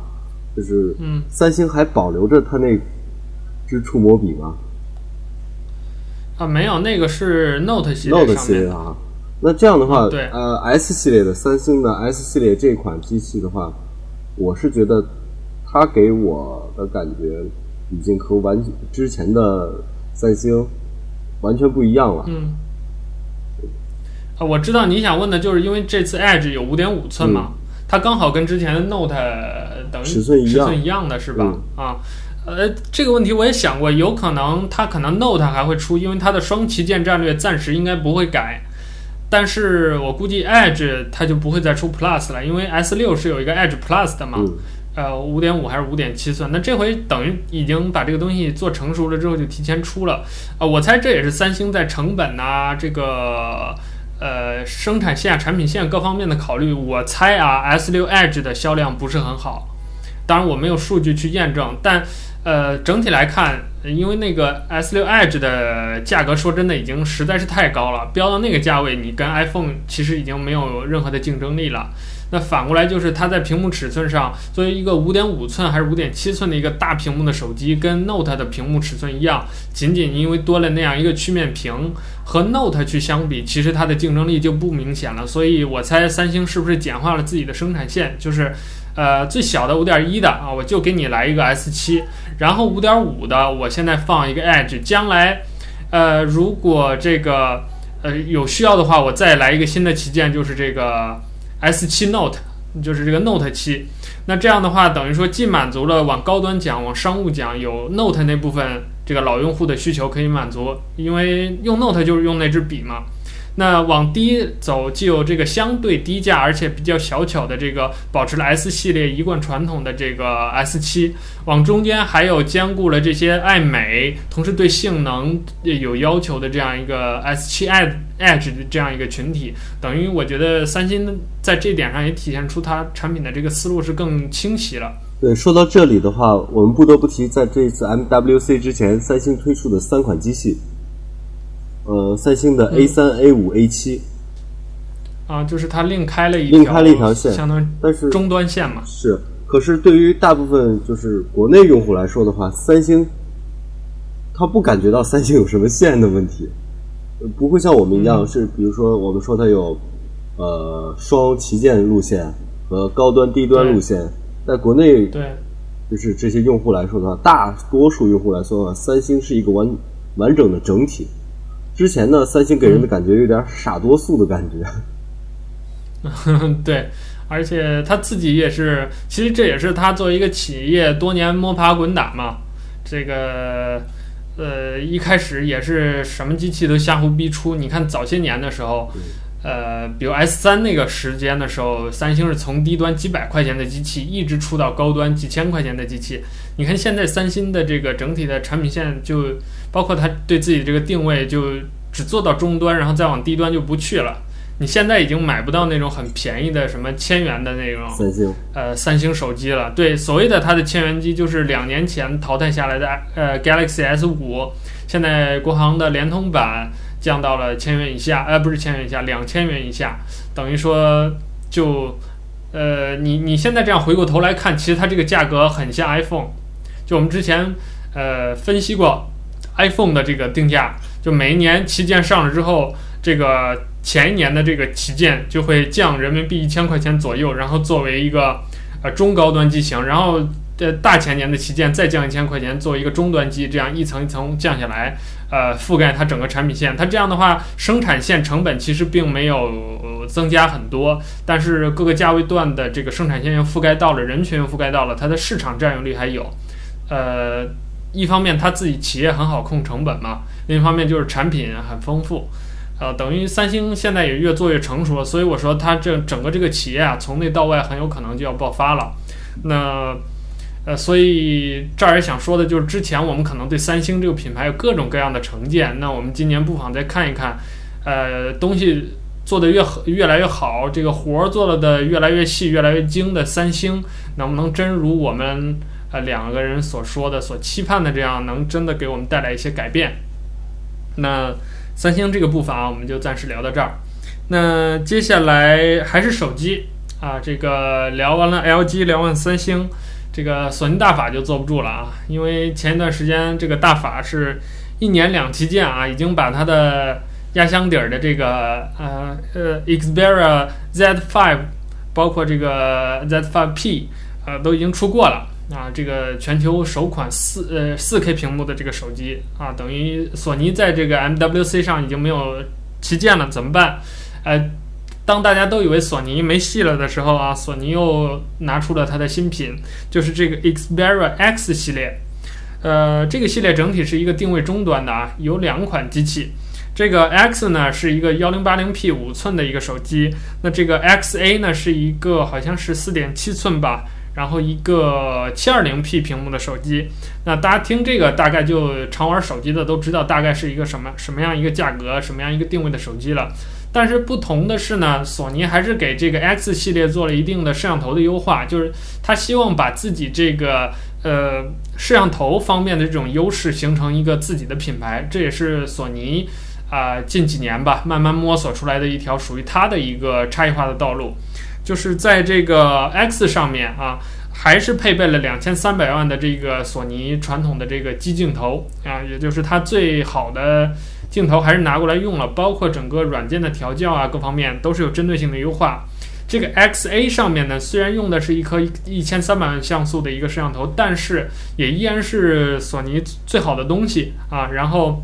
就是嗯，三星还保留着它那支触摸笔吗？啊，没有，那个是 Note 系列 Note 系列啊。那这样的话，嗯、对，呃，S 系列的三星的 S 系列这款机器的话，我是觉得它给我的感觉已经和完之前的三星完全不一样了。嗯。啊，我知道你想问的就是因为这次 Edge 有五点五寸嘛，嗯、它刚好跟之前的 Note 等于尺寸一样，尺寸一样的是吧？嗯、啊，呃，这个问题我也想过，有可能它可能 Note 还会出，因为它的双旗舰战略暂时应该不会改。但是我估计 Edge 它就不会再出 Plus 了，因为 S 六是有一个 Edge Plus 的嘛，嗯、呃，五点五还是五点七寸？那这回等于已经把这个东西做成熟了之后就提前出了，啊、呃，我猜这也是三星在成本呐、啊，这个呃生产线、产品线各方面的考虑。我猜啊，S 六 Edge 的销量不是很好，当然我没有数据去验证，但呃整体来看。因为那个 S6 Edge 的价格，说真的已经实在是太高了，飙到那个价位，你跟 iPhone 其实已经没有任何的竞争力了。那反过来就是它在屏幕尺寸上，作为一个五点五寸还是五点七寸的一个大屏幕的手机，跟 Note 的屏幕尺寸一样，仅仅因为多了那样一个曲面屏，和 Note 去相比，其实它的竞争力就不明显了。所以我猜三星是不是简化了自己的生产线，就是。呃，最小的五点一的啊，我就给你来一个 S 七，然后五点五的，我现在放一个 Edge，将来，呃，如果这个呃有需要的话，我再来一个新的旗舰，就是这个 S 七 Note，就是这个 Note 七。那这样的话，等于说既满足了往高端讲、往商务讲有 Note 那部分这个老用户的需求可以满足，因为用 Note 就是用那支笔嘛。那往低走，既有这个相对低价而且比较小巧的这个保持了 S 系列一贯传统的这个 S 七，往中间还有兼顾了这些爱美，同时对性能有要求的这样一个 S 七 Edge 的这样一个群体，等于我觉得三星在这点上也体现出它产品的这个思路是更清晰了。对，说到这里的话，我们不得不提在这一次 MWC 之前，三星推出的三款机器。呃，三星的 A 三、A 五、A 七，啊，就是它另开了一另开了一条线，相当于但是终端线嘛。是，可是对于大部分就是国内用户来说的话，三星，他不感觉到三星有什么线的问题，不会像我们一样，嗯、是比如说我们说它有呃双旗舰路线和高端低端路线，在国内对，就是这些用户来说的话，大多数用户来说的话，三星是一个完完整的整体。之前呢，三星给人的感觉有点傻多素的感觉。嗯、[laughs] 对，而且他自己也是，其实这也是他作为一个企业多年摸爬滚打嘛。这个呃，一开始也是什么机器都瞎胡逼出。你看早些年的时候，呃，比如 S 三那个时间的时候，三星是从低端几百块钱的机器，一直出到高端几千块钱的机器。你看现在三星的这个整体的产品线就。包括它对自己这个定位就只做到中端，然后再往低端就不去了。你现在已经买不到那种很便宜的什么千元的那种三星呃三星手机了。对，所谓的它的千元机就是两年前淘汰下来的呃 Galaxy S 五，现在国行的联通版降到了千元以下，呃不是千元以下，两千元以下，等于说就呃你你现在这样回过头来看，其实它这个价格很像 iPhone，就我们之前呃分析过。iPhone 的这个定价，就每一年旗舰上了之后，这个前一年的这个旗舰就会降人民币一千块钱左右，然后作为一个呃中高端机型，然后呃大前年的旗舰再降一千块钱作为一个中端机，这样一层一层降下来，呃覆盖它整个产品线。它这样的话，生产线成本其实并没有增加很多，但是各个价位段的这个生产线又覆盖到了，人群又覆盖到了，它的市场占有率还有，呃。一方面，它自己企业很好控成本嘛；另一方面，就是产品很丰富，呃，等于三星现在也越做越成熟了。所以我说，它这整个这个企业啊，从内到外很有可能就要爆发了。那，呃，所以这儿也想说的就是，之前我们可能对三星这个品牌有各种各样的成见。那我们今年不妨再看一看，呃，东西做得越好越来越好，这个活儿做了的越来越细、越来越精的三星，能不能真如我们？呃，两个人所说的、所期盼的，这样能真的给我们带来一些改变。那三星这个步伐，我们就暂时聊到这儿。那接下来还是手机啊，这个聊完了 LG，聊完三星，这个索尼大法就坐不住了啊，因为前一段时间这个大法是一年两旗舰啊，已经把它的压箱底儿的这个呃呃 Xperia Z5，包括这个 Z5P，呃都已经出过了。啊，这个全球首款四呃四 K 屏幕的这个手机啊，等于索尼在这个 MWC 上已经没有旗舰了，怎么办？呃，当大家都以为索尼没戏了的时候啊，索尼又拿出了它的新品，就是这个 Xperia X 系列。呃，这个系列整体是一个定位中端的啊，有两款机器。这个 X 呢是一个幺零八零 P 五寸的一个手机，那这个 XA 呢是一个好像是四点七寸吧。然后一个七二零 P 屏幕的手机，那大家听这个大概就常玩手机的都知道大概是一个什么什么样一个价格，什么样一个定位的手机了。但是不同的是呢，索尼还是给这个 X 系列做了一定的摄像头的优化，就是他希望把自己这个呃摄像头方面的这种优势形成一个自己的品牌，这也是索尼啊、近几年吧慢慢摸索出来的一条属于它的一个差异化的道路。就是在这个 X 上面啊，还是配备了两千三百万的这个索尼传统的这个机镜头啊，也就是它最好的镜头还是拿过来用了，包括整个软件的调教啊，各方面都是有针对性的优化。这个 XA 上面呢，虽然用的是一颗一千三百万像素的一个摄像头，但是也依然是索尼最好的东西啊。然后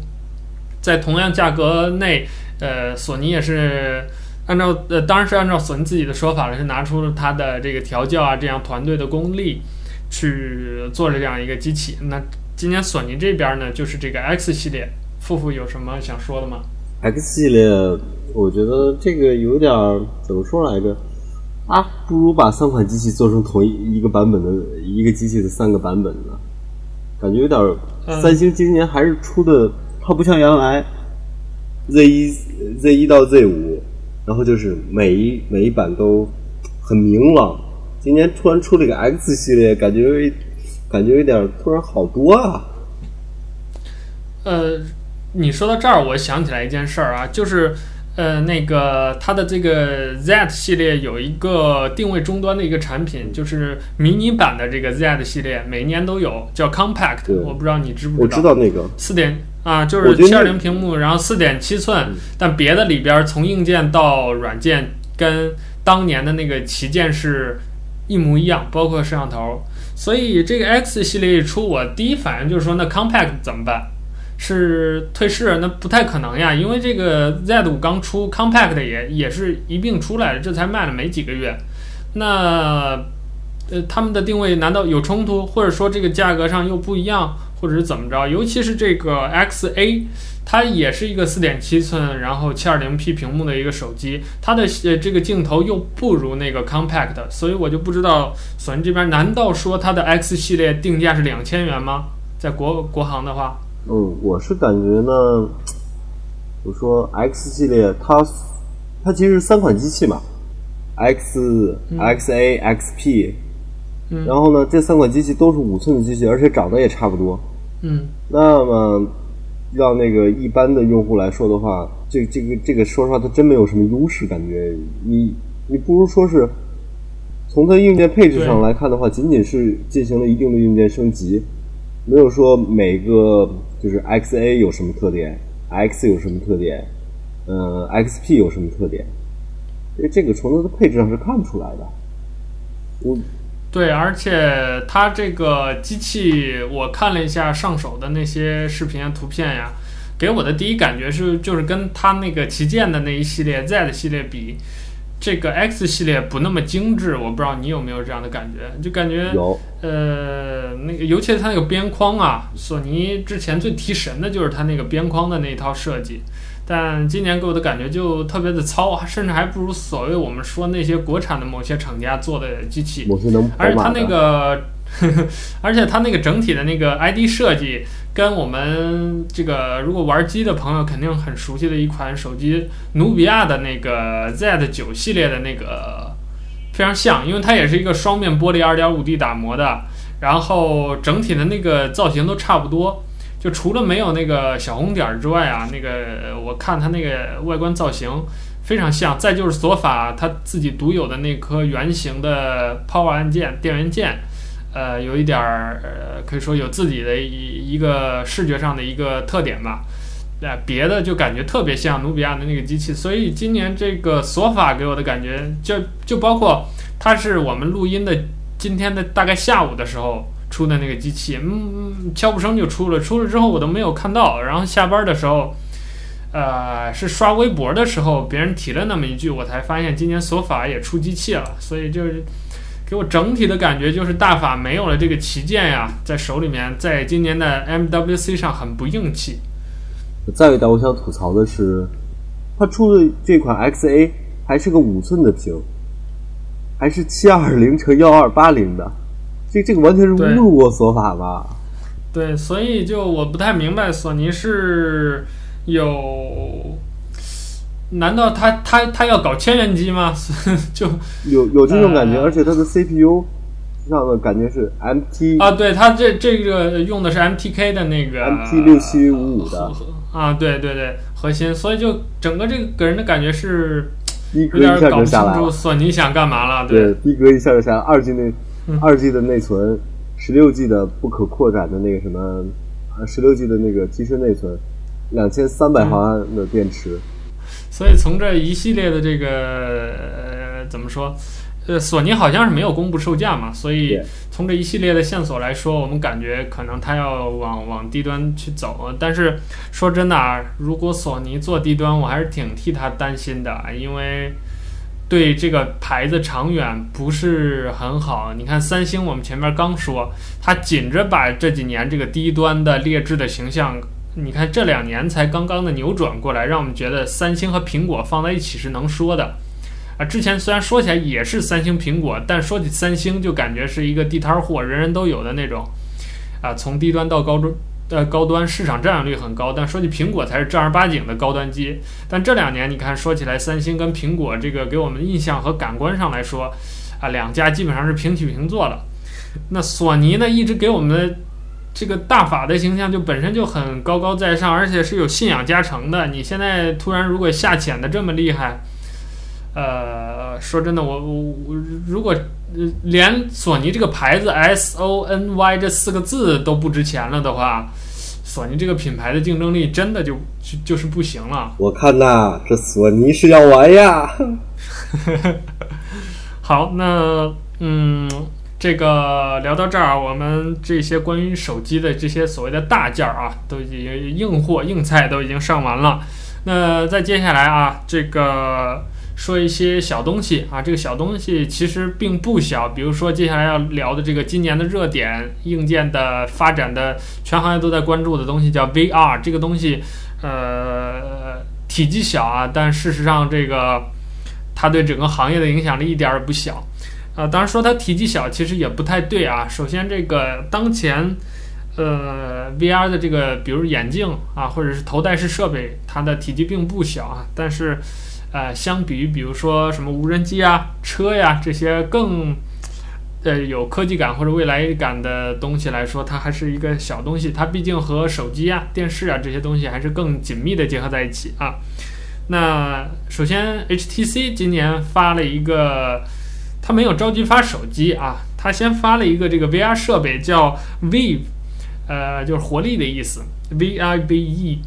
在同样价格内，呃，索尼也是。按照呃，当然是按照索尼自己的说法了，是拿出了它的这个调教啊，这样团队的功力去做了这样一个机器。那今年索尼这边呢，就是这个 X 系列，富富有什么想说的吗？X 系列，我觉得这个有点怎么说来着？啊，不如把三款机器做成同一一个版本的一个机器的三个版本呢，感觉有点。三星今年还是出的，它不像原来 Z 一 Z 一到 Z 五。然后就是每一每一版都很明朗，今年突然出了一个 X 系列，感觉感觉有点突然好多啊。呃，你说到这儿，我想起来一件事儿啊，就是呃那个它的这个 Z 系列有一个定位终端的一个产品，就是迷你版的这个 Z 系列，每年都有叫 Compact，我不知道你知不知道？我知道那个四点。啊，就是七二零屏幕，然后四点七寸，但别的里边从硬件到软件跟当年的那个旗舰是一模一样，包括摄像头。所以这个 X 系列一出，我第一反应就是说，那 Compact 怎么办？是退市？那不太可能呀，因为这个 Z 五刚出，Compact 也也是一并出来的，这才卖了没几个月。那呃，他们的定位难道有冲突，或者说这个价格上又不一样？或者是怎么着？尤其是这个 XA，它也是一个四点七寸，然后七二零 P 屏幕的一个手机，它的呃这个镜头又不如那个 Compact，所以我就不知道索尼这边难道说它的 X 系列定价是两千元吗？在国国行的话，嗯，我是感觉呢，我说 X 系列它它其实是三款机器嘛，X、嗯、XA、XP。然后呢，这三款机器都是五寸的机器，而且长得也差不多。嗯，那么让那个一般的用户来说的话，这这个这个说实话，它真没有什么优势。感觉你你不如说是从它硬件配置上来看的话，仅仅是进行了一定的硬件升级，没有说每个就是 XA 有什么特点，X 有什么特点，呃，XP 有什么特点，因为这个从它的配置上是看不出来的。我。对，而且它这个机器，我看了一下上手的那些视频啊、图片呀，给我的第一感觉是，就是跟它那个旗舰的那一系列 Z 的系列比，这个 X 系列不那么精致。我不知道你有没有这样的感觉？就感觉有，呃，那个尤其是它那个边框啊，索尼之前最提神的就是它那个边框的那一套设计。但今年给我的感觉就特别的糙，甚至还不如所谓我们说那些国产的某些厂家做的机器。而且它那个，[laughs] 而且它那个整体的那个 ID 设计，跟我们这个如果玩机的朋友肯定很熟悉的一款手机，努比亚的那个 Z 九系列的那个非常像，因为它也是一个双面玻璃 2.5D 打磨的，然后整体的那个造型都差不多。就除了没有那个小红点儿之外啊，那个我看它那个外观造型非常像。再就是索法它自己独有的那颗圆形的 Power 按键电源键，呃，有一点儿呃，可以说有自己的一一个视觉上的一个特点吧。呃，别的就感觉特别像努比亚的那个机器，所以今年这个索法给我的感觉就就包括它是我们录音的今天的大概下午的时候。出的那个机器，嗯，悄不声就出了，出了之后我都没有看到。然后下班的时候，呃，是刷微博的时候，别人提了那么一句，我才发现今年索法也出机器了。所以就是给我整体的感觉就是大法没有了这个旗舰呀，在手里面，在今年的 MWC 上很不硬气。再一点，我想吐槽的是，它出的这款 XA 还是个五寸的屏，还是七二零乘幺二八零的。这这个完全是侮辱我索法吧？对，所以就我不太明白，索尼是有，难道他他他要搞千元机吗？[laughs] 就有有这种感觉，呃、而且它的 CPU 上的感觉是 MT 啊，对，它这这个用的是 MTK 的那个 MT 六七五五的啊，对对对，核心，所以就整个这个给人的感觉是有点搞不清楚索尼想干嘛了，对，逼格一下就下来，二 G 内。二 G 的内存，十六 G 的不可扩展的那个什么，十六 G 的那个机身内存，两千三百毫安的电池。嗯、所以从这一系列的这个、呃、怎么说，呃，索尼好像是没有公布售价嘛，所以从这一系列的线索来说，我们感觉可能它要往往低端去走。但是说真的啊，如果索尼做低端，我还是挺替他担心的，因为。对这个牌子长远不是很好。你看三星，我们前面刚说，它紧着把这几年这个低端的劣质的形象，你看这两年才刚刚的扭转过来，让我们觉得三星和苹果放在一起是能说的。啊，之前虽然说起来也是三星苹果，但说起三星就感觉是一个地摊货，人人都有的那种。啊，从低端到高中。呃，高端市场占有率很高，但说起苹果才是正儿八经的高端机。但这两年，你看说起来，三星跟苹果这个给我们印象和感官上来说，啊，两家基本上是平起平坐了。那索尼呢，一直给我们的这个大法的形象就本身就很高高在上，而且是有信仰加成的。你现在突然如果下潜的这么厉害，呃，说真的，我我我如果连索尼这个牌子 S O N Y 这四个字都不值钱了的话，索尼这个品牌的竞争力真的就就就是不行了。我看呐，这索尼是要完呀。[laughs] 好，那嗯，这个聊到这儿，我们这些关于手机的这些所谓的大件儿啊，都已经硬货硬菜都已经上完了。那再接下来啊，这个。说一些小东西啊，这个小东西其实并不小。比如说接下来要聊的这个今年的热点硬件的发展的，全行业都在关注的东西叫 VR。这个东西，呃，体积小啊，但事实上这个它对整个行业的影响力一点也不小。啊，当然说它体积小其实也不太对啊。首先这个当前，呃，VR 的这个比如眼镜啊，或者是头戴式设备，它的体积并不小啊，但是。呃，相比于比如说什么无人机啊、车呀这些更呃有科技感或者未来感的东西来说，它还是一个小东西。它毕竟和手机啊、电视啊这些东西还是更紧密的结合在一起啊。那首先，HTC 今年发了一个，他没有着急发手机啊，他先发了一个这个 VR 设备叫 Vive，呃，就是活力的意思，V I V E。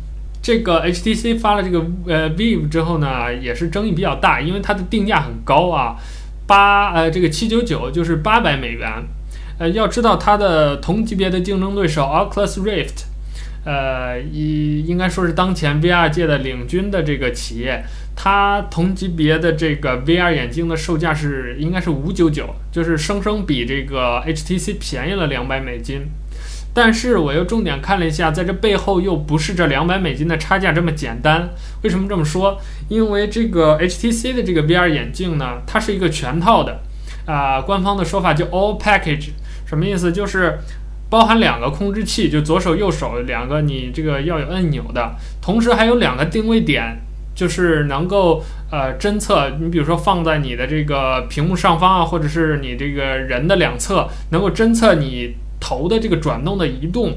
这个 HTC 发了这个呃 Vive 之后呢，也是争议比较大，因为它的定价很高啊，八呃这个七九九就是八百美元，呃要知道它的同级别的竞争对手 Oculus Rift，呃应应该说是当前 VR 界的领军的这个企业，它同级别的这个 VR 眼镜的售价是应该是五九九，就是生生比这个 HTC 便宜了两百美金。但是我又重点看了一下，在这背后又不是这两百美金的差价这么简单。为什么这么说？因为这个 HTC 的这个 VR 眼镜呢，它是一个全套的，啊、官方的说法叫 All Package，什么意思？就是包含两个控制器，就左手右手两个，你这个要有按钮的，同时还有两个定位点，就是能够呃侦测。你比如说放在你的这个屏幕上方啊，或者是你这个人的两侧，能够侦测你。头的这个转动的移动，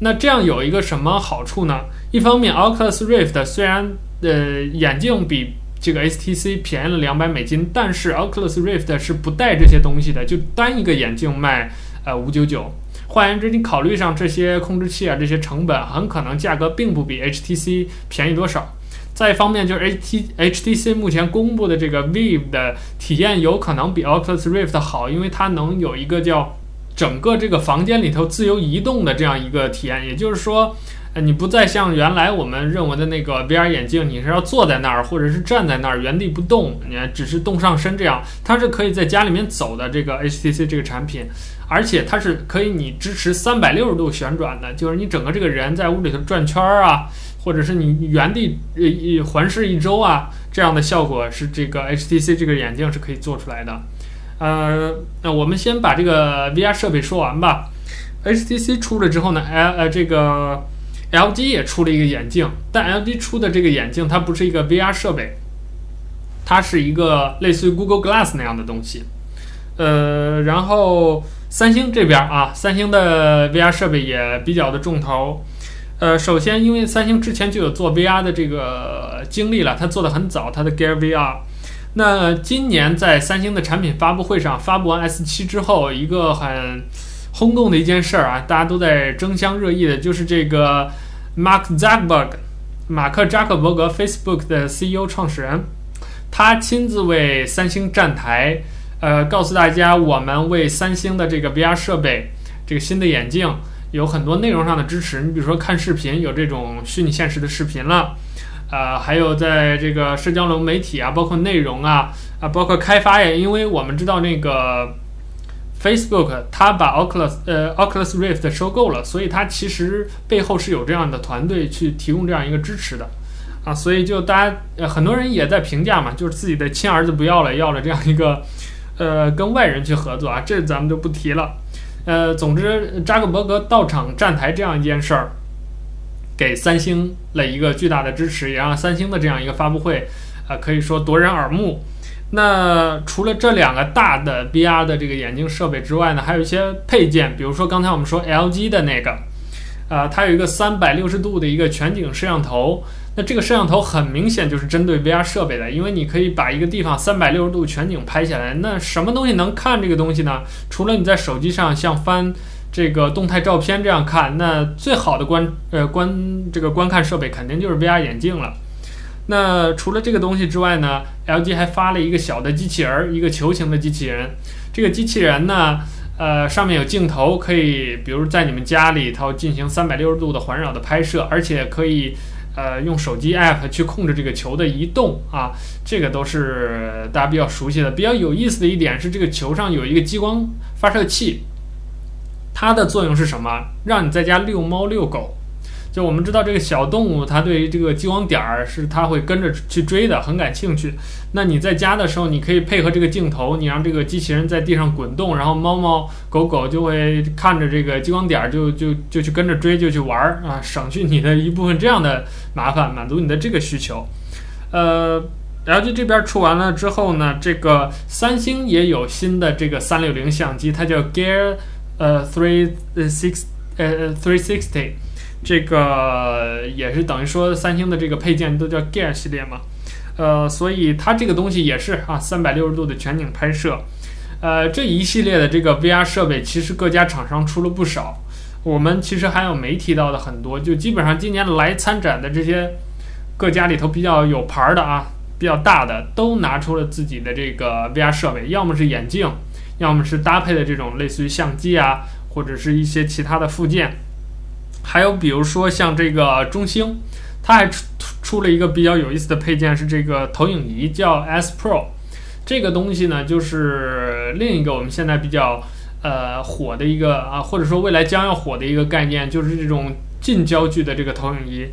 那这样有一个什么好处呢？一方面，Oculus Rift 虽然呃眼镜比这个 HTC 便宜了两百美金，但是 Oculus Rift 是不带这些东西的，就单一个眼镜卖呃五九九。换言之，你考虑上这些控制器啊，这些成本，很可能价格并不比 HTC 便宜多少。再一方面，就是 HT HTC 目前公布的这个 Vive 的体验有可能比 Oculus Rift 好，因为它能有一个叫整个这个房间里头自由移动的这样一个体验，也就是说。呃，你不再像原来我们认为的那个 VR 眼镜，你是要坐在那儿或者是站在那儿原地不动，你只是动上身这样，它是可以在家里面走的这个 HTC 这个产品，而且它是可以你支持三百六十度旋转的，就是你整个这个人在屋里头转圈儿啊，或者是你原地呃环视一周啊，这样的效果是这个 HTC 这个眼镜是可以做出来的。呃，那我们先把这个 VR 设备说完吧。HTC 出了之后呢，哎呃这个。LG 也出了一个眼镜，但 LG 出的这个眼镜它不是一个 VR 设备，它是一个类似于 Google Glass 那样的东西。呃，然后三星这边啊，三星的 VR 设备也比较的重头。呃，首先因为三星之前就有做 VR 的这个经历了，它做的很早，它的 Gear VR。那今年在三星的产品发布会上发布完 S7 之后，一个很轰动的一件事儿啊，大家都在争相热议的，就是这个 Mark Zuckerberg，马克扎克伯格，Facebook 的 CEO 创始人，他亲自为三星站台，呃，告诉大家我们为三星的这个 VR 设备，这个新的眼镜有很多内容上的支持。你比如说看视频，有这种虚拟现实的视频了，呃，还有在这个社交流媒体啊，包括内容啊，啊，包括开发呀，因为我们知道那个。Facebook 它把 Oculus 呃 Oculus Rift 收购了，所以它其实背后是有这样的团队去提供这样一个支持的，啊，所以就大家呃很多人也在评价嘛，就是自己的亲儿子不要了，要了这样一个呃跟外人去合作啊，这咱们就不提了。呃，总之扎克伯格到场站台这样一件事儿，给三星了一个巨大的支持，也让三星的这样一个发布会啊、可以说夺人耳目。那除了这两个大的 VR 的这个眼镜设备之外呢，还有一些配件，比如说刚才我们说 LG 的那个，呃，它有一个三百六十度的一个全景摄像头。那这个摄像头很明显就是针对 VR 设备的，因为你可以把一个地方三百六十度全景拍下来。那什么东西能看这个东西呢？除了你在手机上像翻这个动态照片这样看，那最好的观呃观这个观看设备肯定就是 VR 眼镜了。那除了这个东西之外呢，LG 还发了一个小的机器人，一个球形的机器人。这个机器人呢，呃，上面有镜头，可以比如在你们家里头进行三百六十度的环绕的拍摄，而且可以呃用手机 app 去控制这个球的移动啊，这个都是大家比较熟悉的。比较有意思的一点是，这个球上有一个激光发射器，它的作用是什么？让你在家遛猫遛狗。就我们知道这个小动物，它对于这个激光点儿是它会跟着去追的，很感兴趣。那你在家的时候，你可以配合这个镜头，你让这个机器人在地上滚动，然后猫猫狗狗就会看着这个激光点儿，就就就去跟着追，就去玩儿啊，省去你的一部分这样的麻烦，满足你的这个需求。呃，LG 这边出完了之后呢，这个三星也有新的这个三六零相机，它叫 Gear 呃 Three Six 呃 Three Sixty。这个也是等于说三星的这个配件都叫 Gear 系列嘛，呃，所以它这个东西也是啊，三百六十度的全景拍摄，呃，这一系列的这个 VR 设备其实各家厂商出了不少，我们其实还有没提到的很多，就基本上今年来参展的这些各家里头比较有牌的啊，比较大的都拿出了自己的这个 VR 设备，要么是眼镜，要么是搭配的这种类似于相机啊，或者是一些其他的附件。还有比如说像这个中兴，它还出出了一个比较有意思的配件，是这个投影仪，叫 S Pro。这个东西呢，就是另一个我们现在比较呃火的一个啊，或者说未来将要火的一个概念，就是这种近焦距的这个投影仪。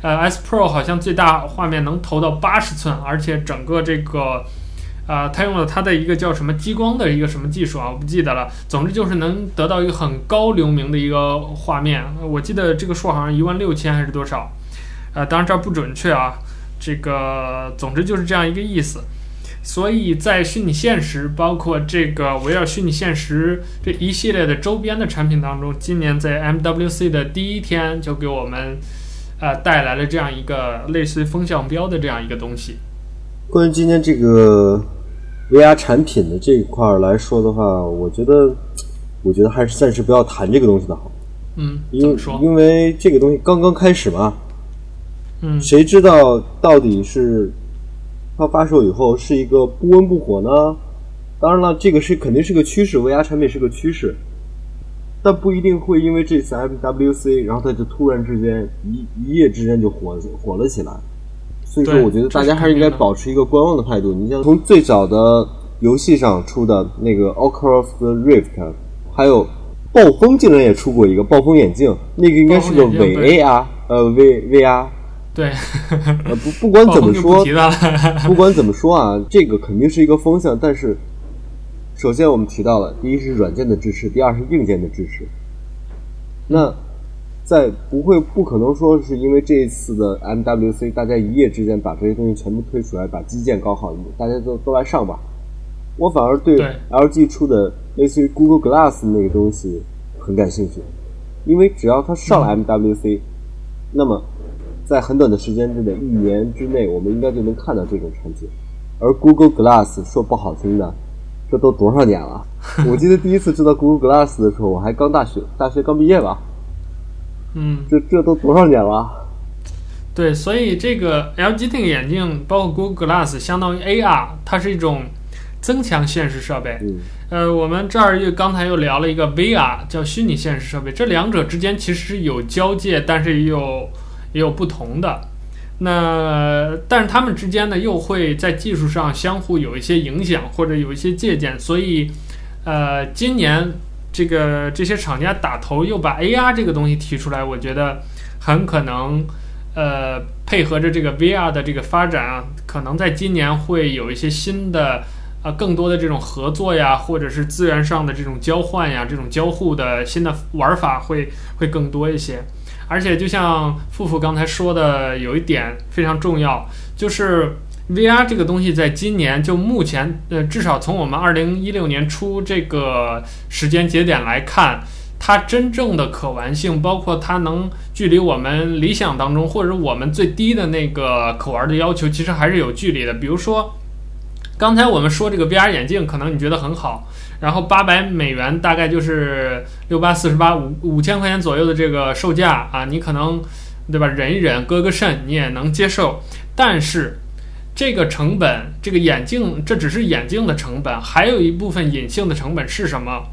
呃，S Pro 好像最大画面能投到八十寸，而且整个这个。啊、呃，它用了它的一个叫什么激光的一个什么技术啊，我不记得了。总之就是能得到一个很高流明的一个画面。我记得这个数好像一万六千还是多少？呃，当然这不准确啊。这个总之就是这样一个意思。所以在虚拟现实，包括这个围绕虚拟现实这一系列的周边的产品当中，今年在 MWC 的第一天就给我们呃带来了这样一个类似于风向标的这样一个东西。关于今天这个 VR 产品的这一块来说的话，我觉得，我觉得还是暂时不要谈这个东西的好。嗯，因为因为这个东西刚刚开始嘛。嗯，谁知道到底是它发售以后是一个不温不火呢？当然了，这个是肯定是个趋势，VR 产品是个趋势，但不一定会因为这次 MWC，然后它就突然之间一一夜之间就火火了起来。所以说，我觉得大家还是应该保持一个观望的态度。你像从最早的游戏上出的那个 Oculus Rift，还有暴风竟然也出过一个暴风眼镜，那个应该是个伪 AR，呃，V VR。对，[laughs] 呃不不管怎么 [laughs] 说，不，[laughs] 不管怎么说啊，这个肯定是一个风向。但是，首先我们提到了，第一是软件的支持，第二是硬件的支持。那在不会不可能说是因为这一次的 MWC，大家一夜之间把这些东西全部推出来，把基建搞好，大家都都来上吧。我反而对 LG 出的类似于 Google Glass 那个东西很感兴趣，因为只要它上了 MWC，、嗯、那么。在很短的时间之内，一年之内，我们应该就能看到这种产品。而 Google Glass 说不好听的，这都多少年了？[laughs] 我记得第一次知道 Google Glass 的时候，我还刚大学，大学刚毕业吧。嗯，这这都多少年了？对，所以这个 LG 这个眼镜，包括 Google Glass，相当于 AR，它是一种增强现实设备。嗯。呃，我们这儿又刚才又聊了一个 VR，叫虚拟现实设备。这两者之间其实是有交界，但是也有。也有不同的，那但是它们之间呢，又会在技术上相互有一些影响，或者有一些借鉴。所以，呃，今年这个这些厂家打头又把 AR 这个东西提出来，我觉得很可能，呃，配合着这个 VR 的这个发展啊，可能在今年会有一些新的啊、呃，更多的这种合作呀，或者是资源上的这种交换呀，这种交互的新的玩法会会更多一些。而且，就像富富刚才说的，有一点非常重要，就是 VR 这个东西，在今年就目前，呃，至少从我们二零一六年初这个时间节点来看，它真正的可玩性，包括它能距离我们理想当中或者我们最低的那个可玩的要求，其实还是有距离的。比如说，刚才我们说这个 VR 眼镜，可能你觉得很好。然后八百美元大概就是六八四十八五五千块钱左右的这个售价啊，你可能对吧？忍一忍，割个肾你也能接受。但是这个成本，这个眼镜这只是眼镜的成本，还有一部分隐性的成本是什么？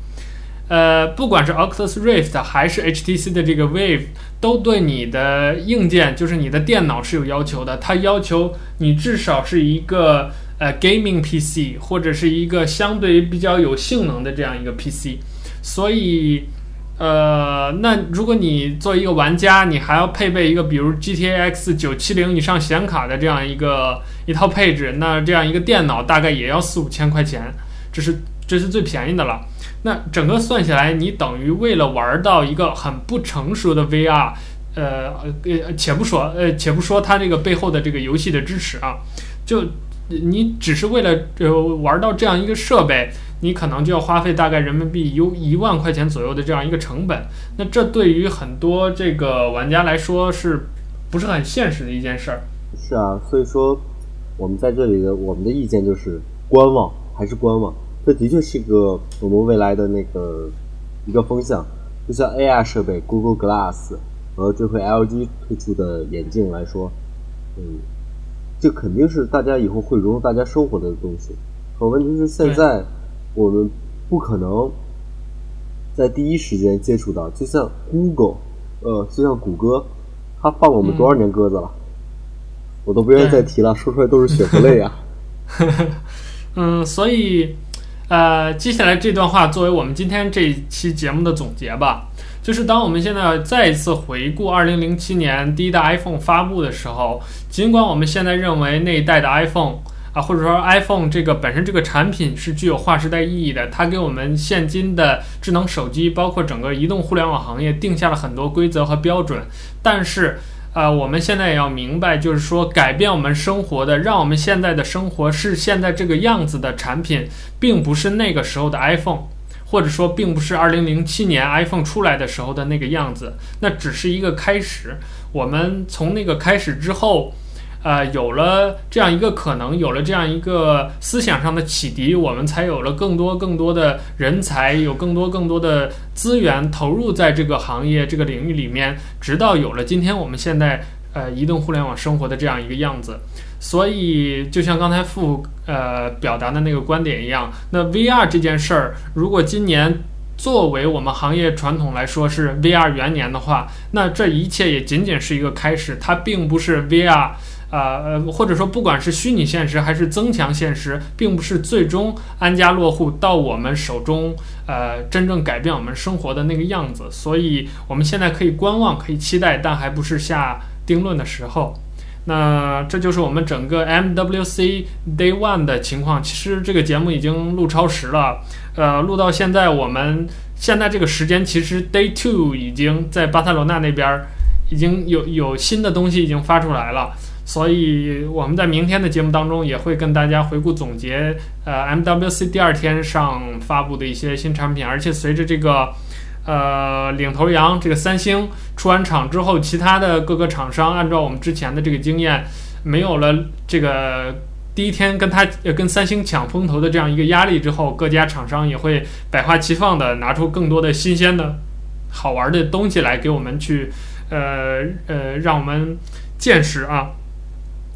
呃，不管是 Oculus Rift 还是 HTC 的这个 Wave，都对你的硬件，就是你的电脑是有要求的。它要求你至少是一个。呃，gaming PC 或者是一个相对于比较有性能的这样一个 PC，所以，呃，那如果你作为一个玩家，你还要配备一个比如 GTX 九七零以上显卡的这样一个一套配置，那这样一个电脑大概也要四五千块钱，这是这是最便宜的了。那整个算下来，你等于为了玩到一个很不成熟的 VR，呃呃，且不说呃，且不说它这个背后的这个游戏的支持啊，就。你只是为了呃玩到这样一个设备，你可能就要花费大概人民币有一万块钱左右的这样一个成本。那这对于很多这个玩家来说，是不是很现实的一件事儿？是啊，所以说我们在这里的我们的意见就是观望，还是观望。这的确是一个我们未来的那个一个风向。就像 AR 设备，Google Glass 和这回 LG 推出的眼镜来说，嗯。这肯定是大家以后会融入大家生活的东西，可问题是现在我们不可能在第一时间接触到，就像 Google，呃，就像谷歌，它放了我们多少年鸽子了，嗯、我都不愿意再提了，说出来都是血和泪啊。[laughs] 嗯，所以，呃，接下来这段话作为我们今天这一期节目的总结吧。就是当我们现在再一次回顾二零零七年第一代 iPhone 发布的时候，尽管我们现在认为那一代的 iPhone 啊，或者说 iPhone 这个本身这个产品是具有划时代意义的，它给我们现今的智能手机，包括整个移动互联网行业定下了很多规则和标准。但是，呃，我们现在也要明白，就是说改变我们生活的，让我们现在的生活是现在这个样子的产品，并不是那个时候的 iPhone，或者说并不是二零零七年 iPhone 出来的时候的那个样子，那只是一个开始。我们从那个开始之后。呃，有了这样一个可能，有了这样一个思想上的启迪，我们才有了更多更多的人才，有更多更多的资源投入在这个行业这个领域里面，直到有了今天我们现在呃移动互联网生活的这样一个样子。所以，就像刚才傅呃表达的那个观点一样，那 VR 这件事儿，如果今年作为我们行业传统来说是 VR 元年的话，那这一切也仅仅是一个开始，它并不是 VR。啊呃，或者说，不管是虚拟现实还是增强现实，并不是最终安家落户到我们手中，呃，真正改变我们生活的那个样子。所以，我们现在可以观望，可以期待，但还不是下定论的时候。那这就是我们整个 MWC Day One 的情况。其实这个节目已经录超时了，呃，录到现在，我们现在这个时间，其实 Day Two 已经在巴塞罗那那边已经有有新的东西已经发出来了。所以我们在明天的节目当中也会跟大家回顾总结，呃，MWC 第二天上发布的一些新产品，而且随着这个，呃，领头羊这个三星出完厂之后，其他的各个厂商按照我们之前的这个经验，没有了这个第一天跟他跟三星抢风头的这样一个压力之后，各家厂商也会百花齐放的拿出更多的新鲜的好玩的东西来给我们去，呃呃，让我们见识啊。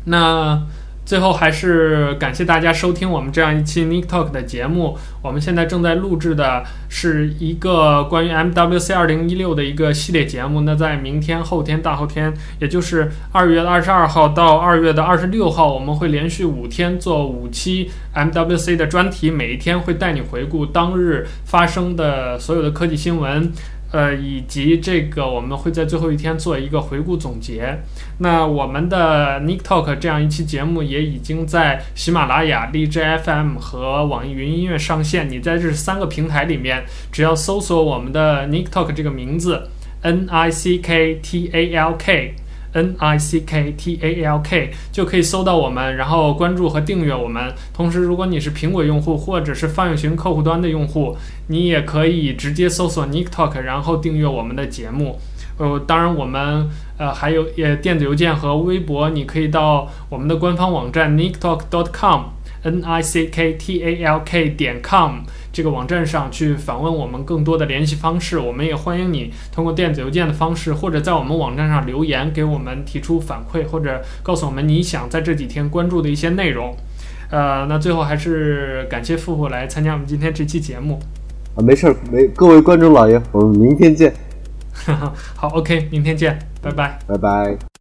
那最后还是感谢大家收听我们这样一期 Nick Talk 的节目。我们现在正在录制的是一个关于 MWC 二零一六的一个系列节目。那在明天、后天、大后天，也就是二月二十二号到二月的二十六号，我们会连续五天做五期 MWC 的专题，每一天会带你回顾当日发生的所有的科技新闻。呃，以及这个我们会在最后一天做一个回顾总结。那我们的 Nick Talk 这样一期节目也已经在喜马拉雅、荔枝 FM 和网易云音乐上线。你在这三个平台里面，只要搜索我们的 Nick Talk 这个名字，N I C K T A L K。N I C K T A L K 就可以搜到我们，然后关注和订阅我们。同时，如果你是苹果用户或者是泛用型客户端的用户，你也可以直接搜索 Nick Talk，然后订阅我们的节目。呃，当然我们呃还有也电子邮件和微博，你可以到我们的官方网站 nicktalk.com，N I C K T A L K 点 com。这个网站上去访问我们更多的联系方式，我们也欢迎你通过电子邮件的方式，或者在我们网站上留言给我们提出反馈，或者告诉我们你想在这几天关注的一些内容。呃，那最后还是感谢富富来参加我们今天这期节目。啊，没事儿，没各位观众老爷，我们明天见。[laughs] 好，OK，明天见，拜拜，拜拜。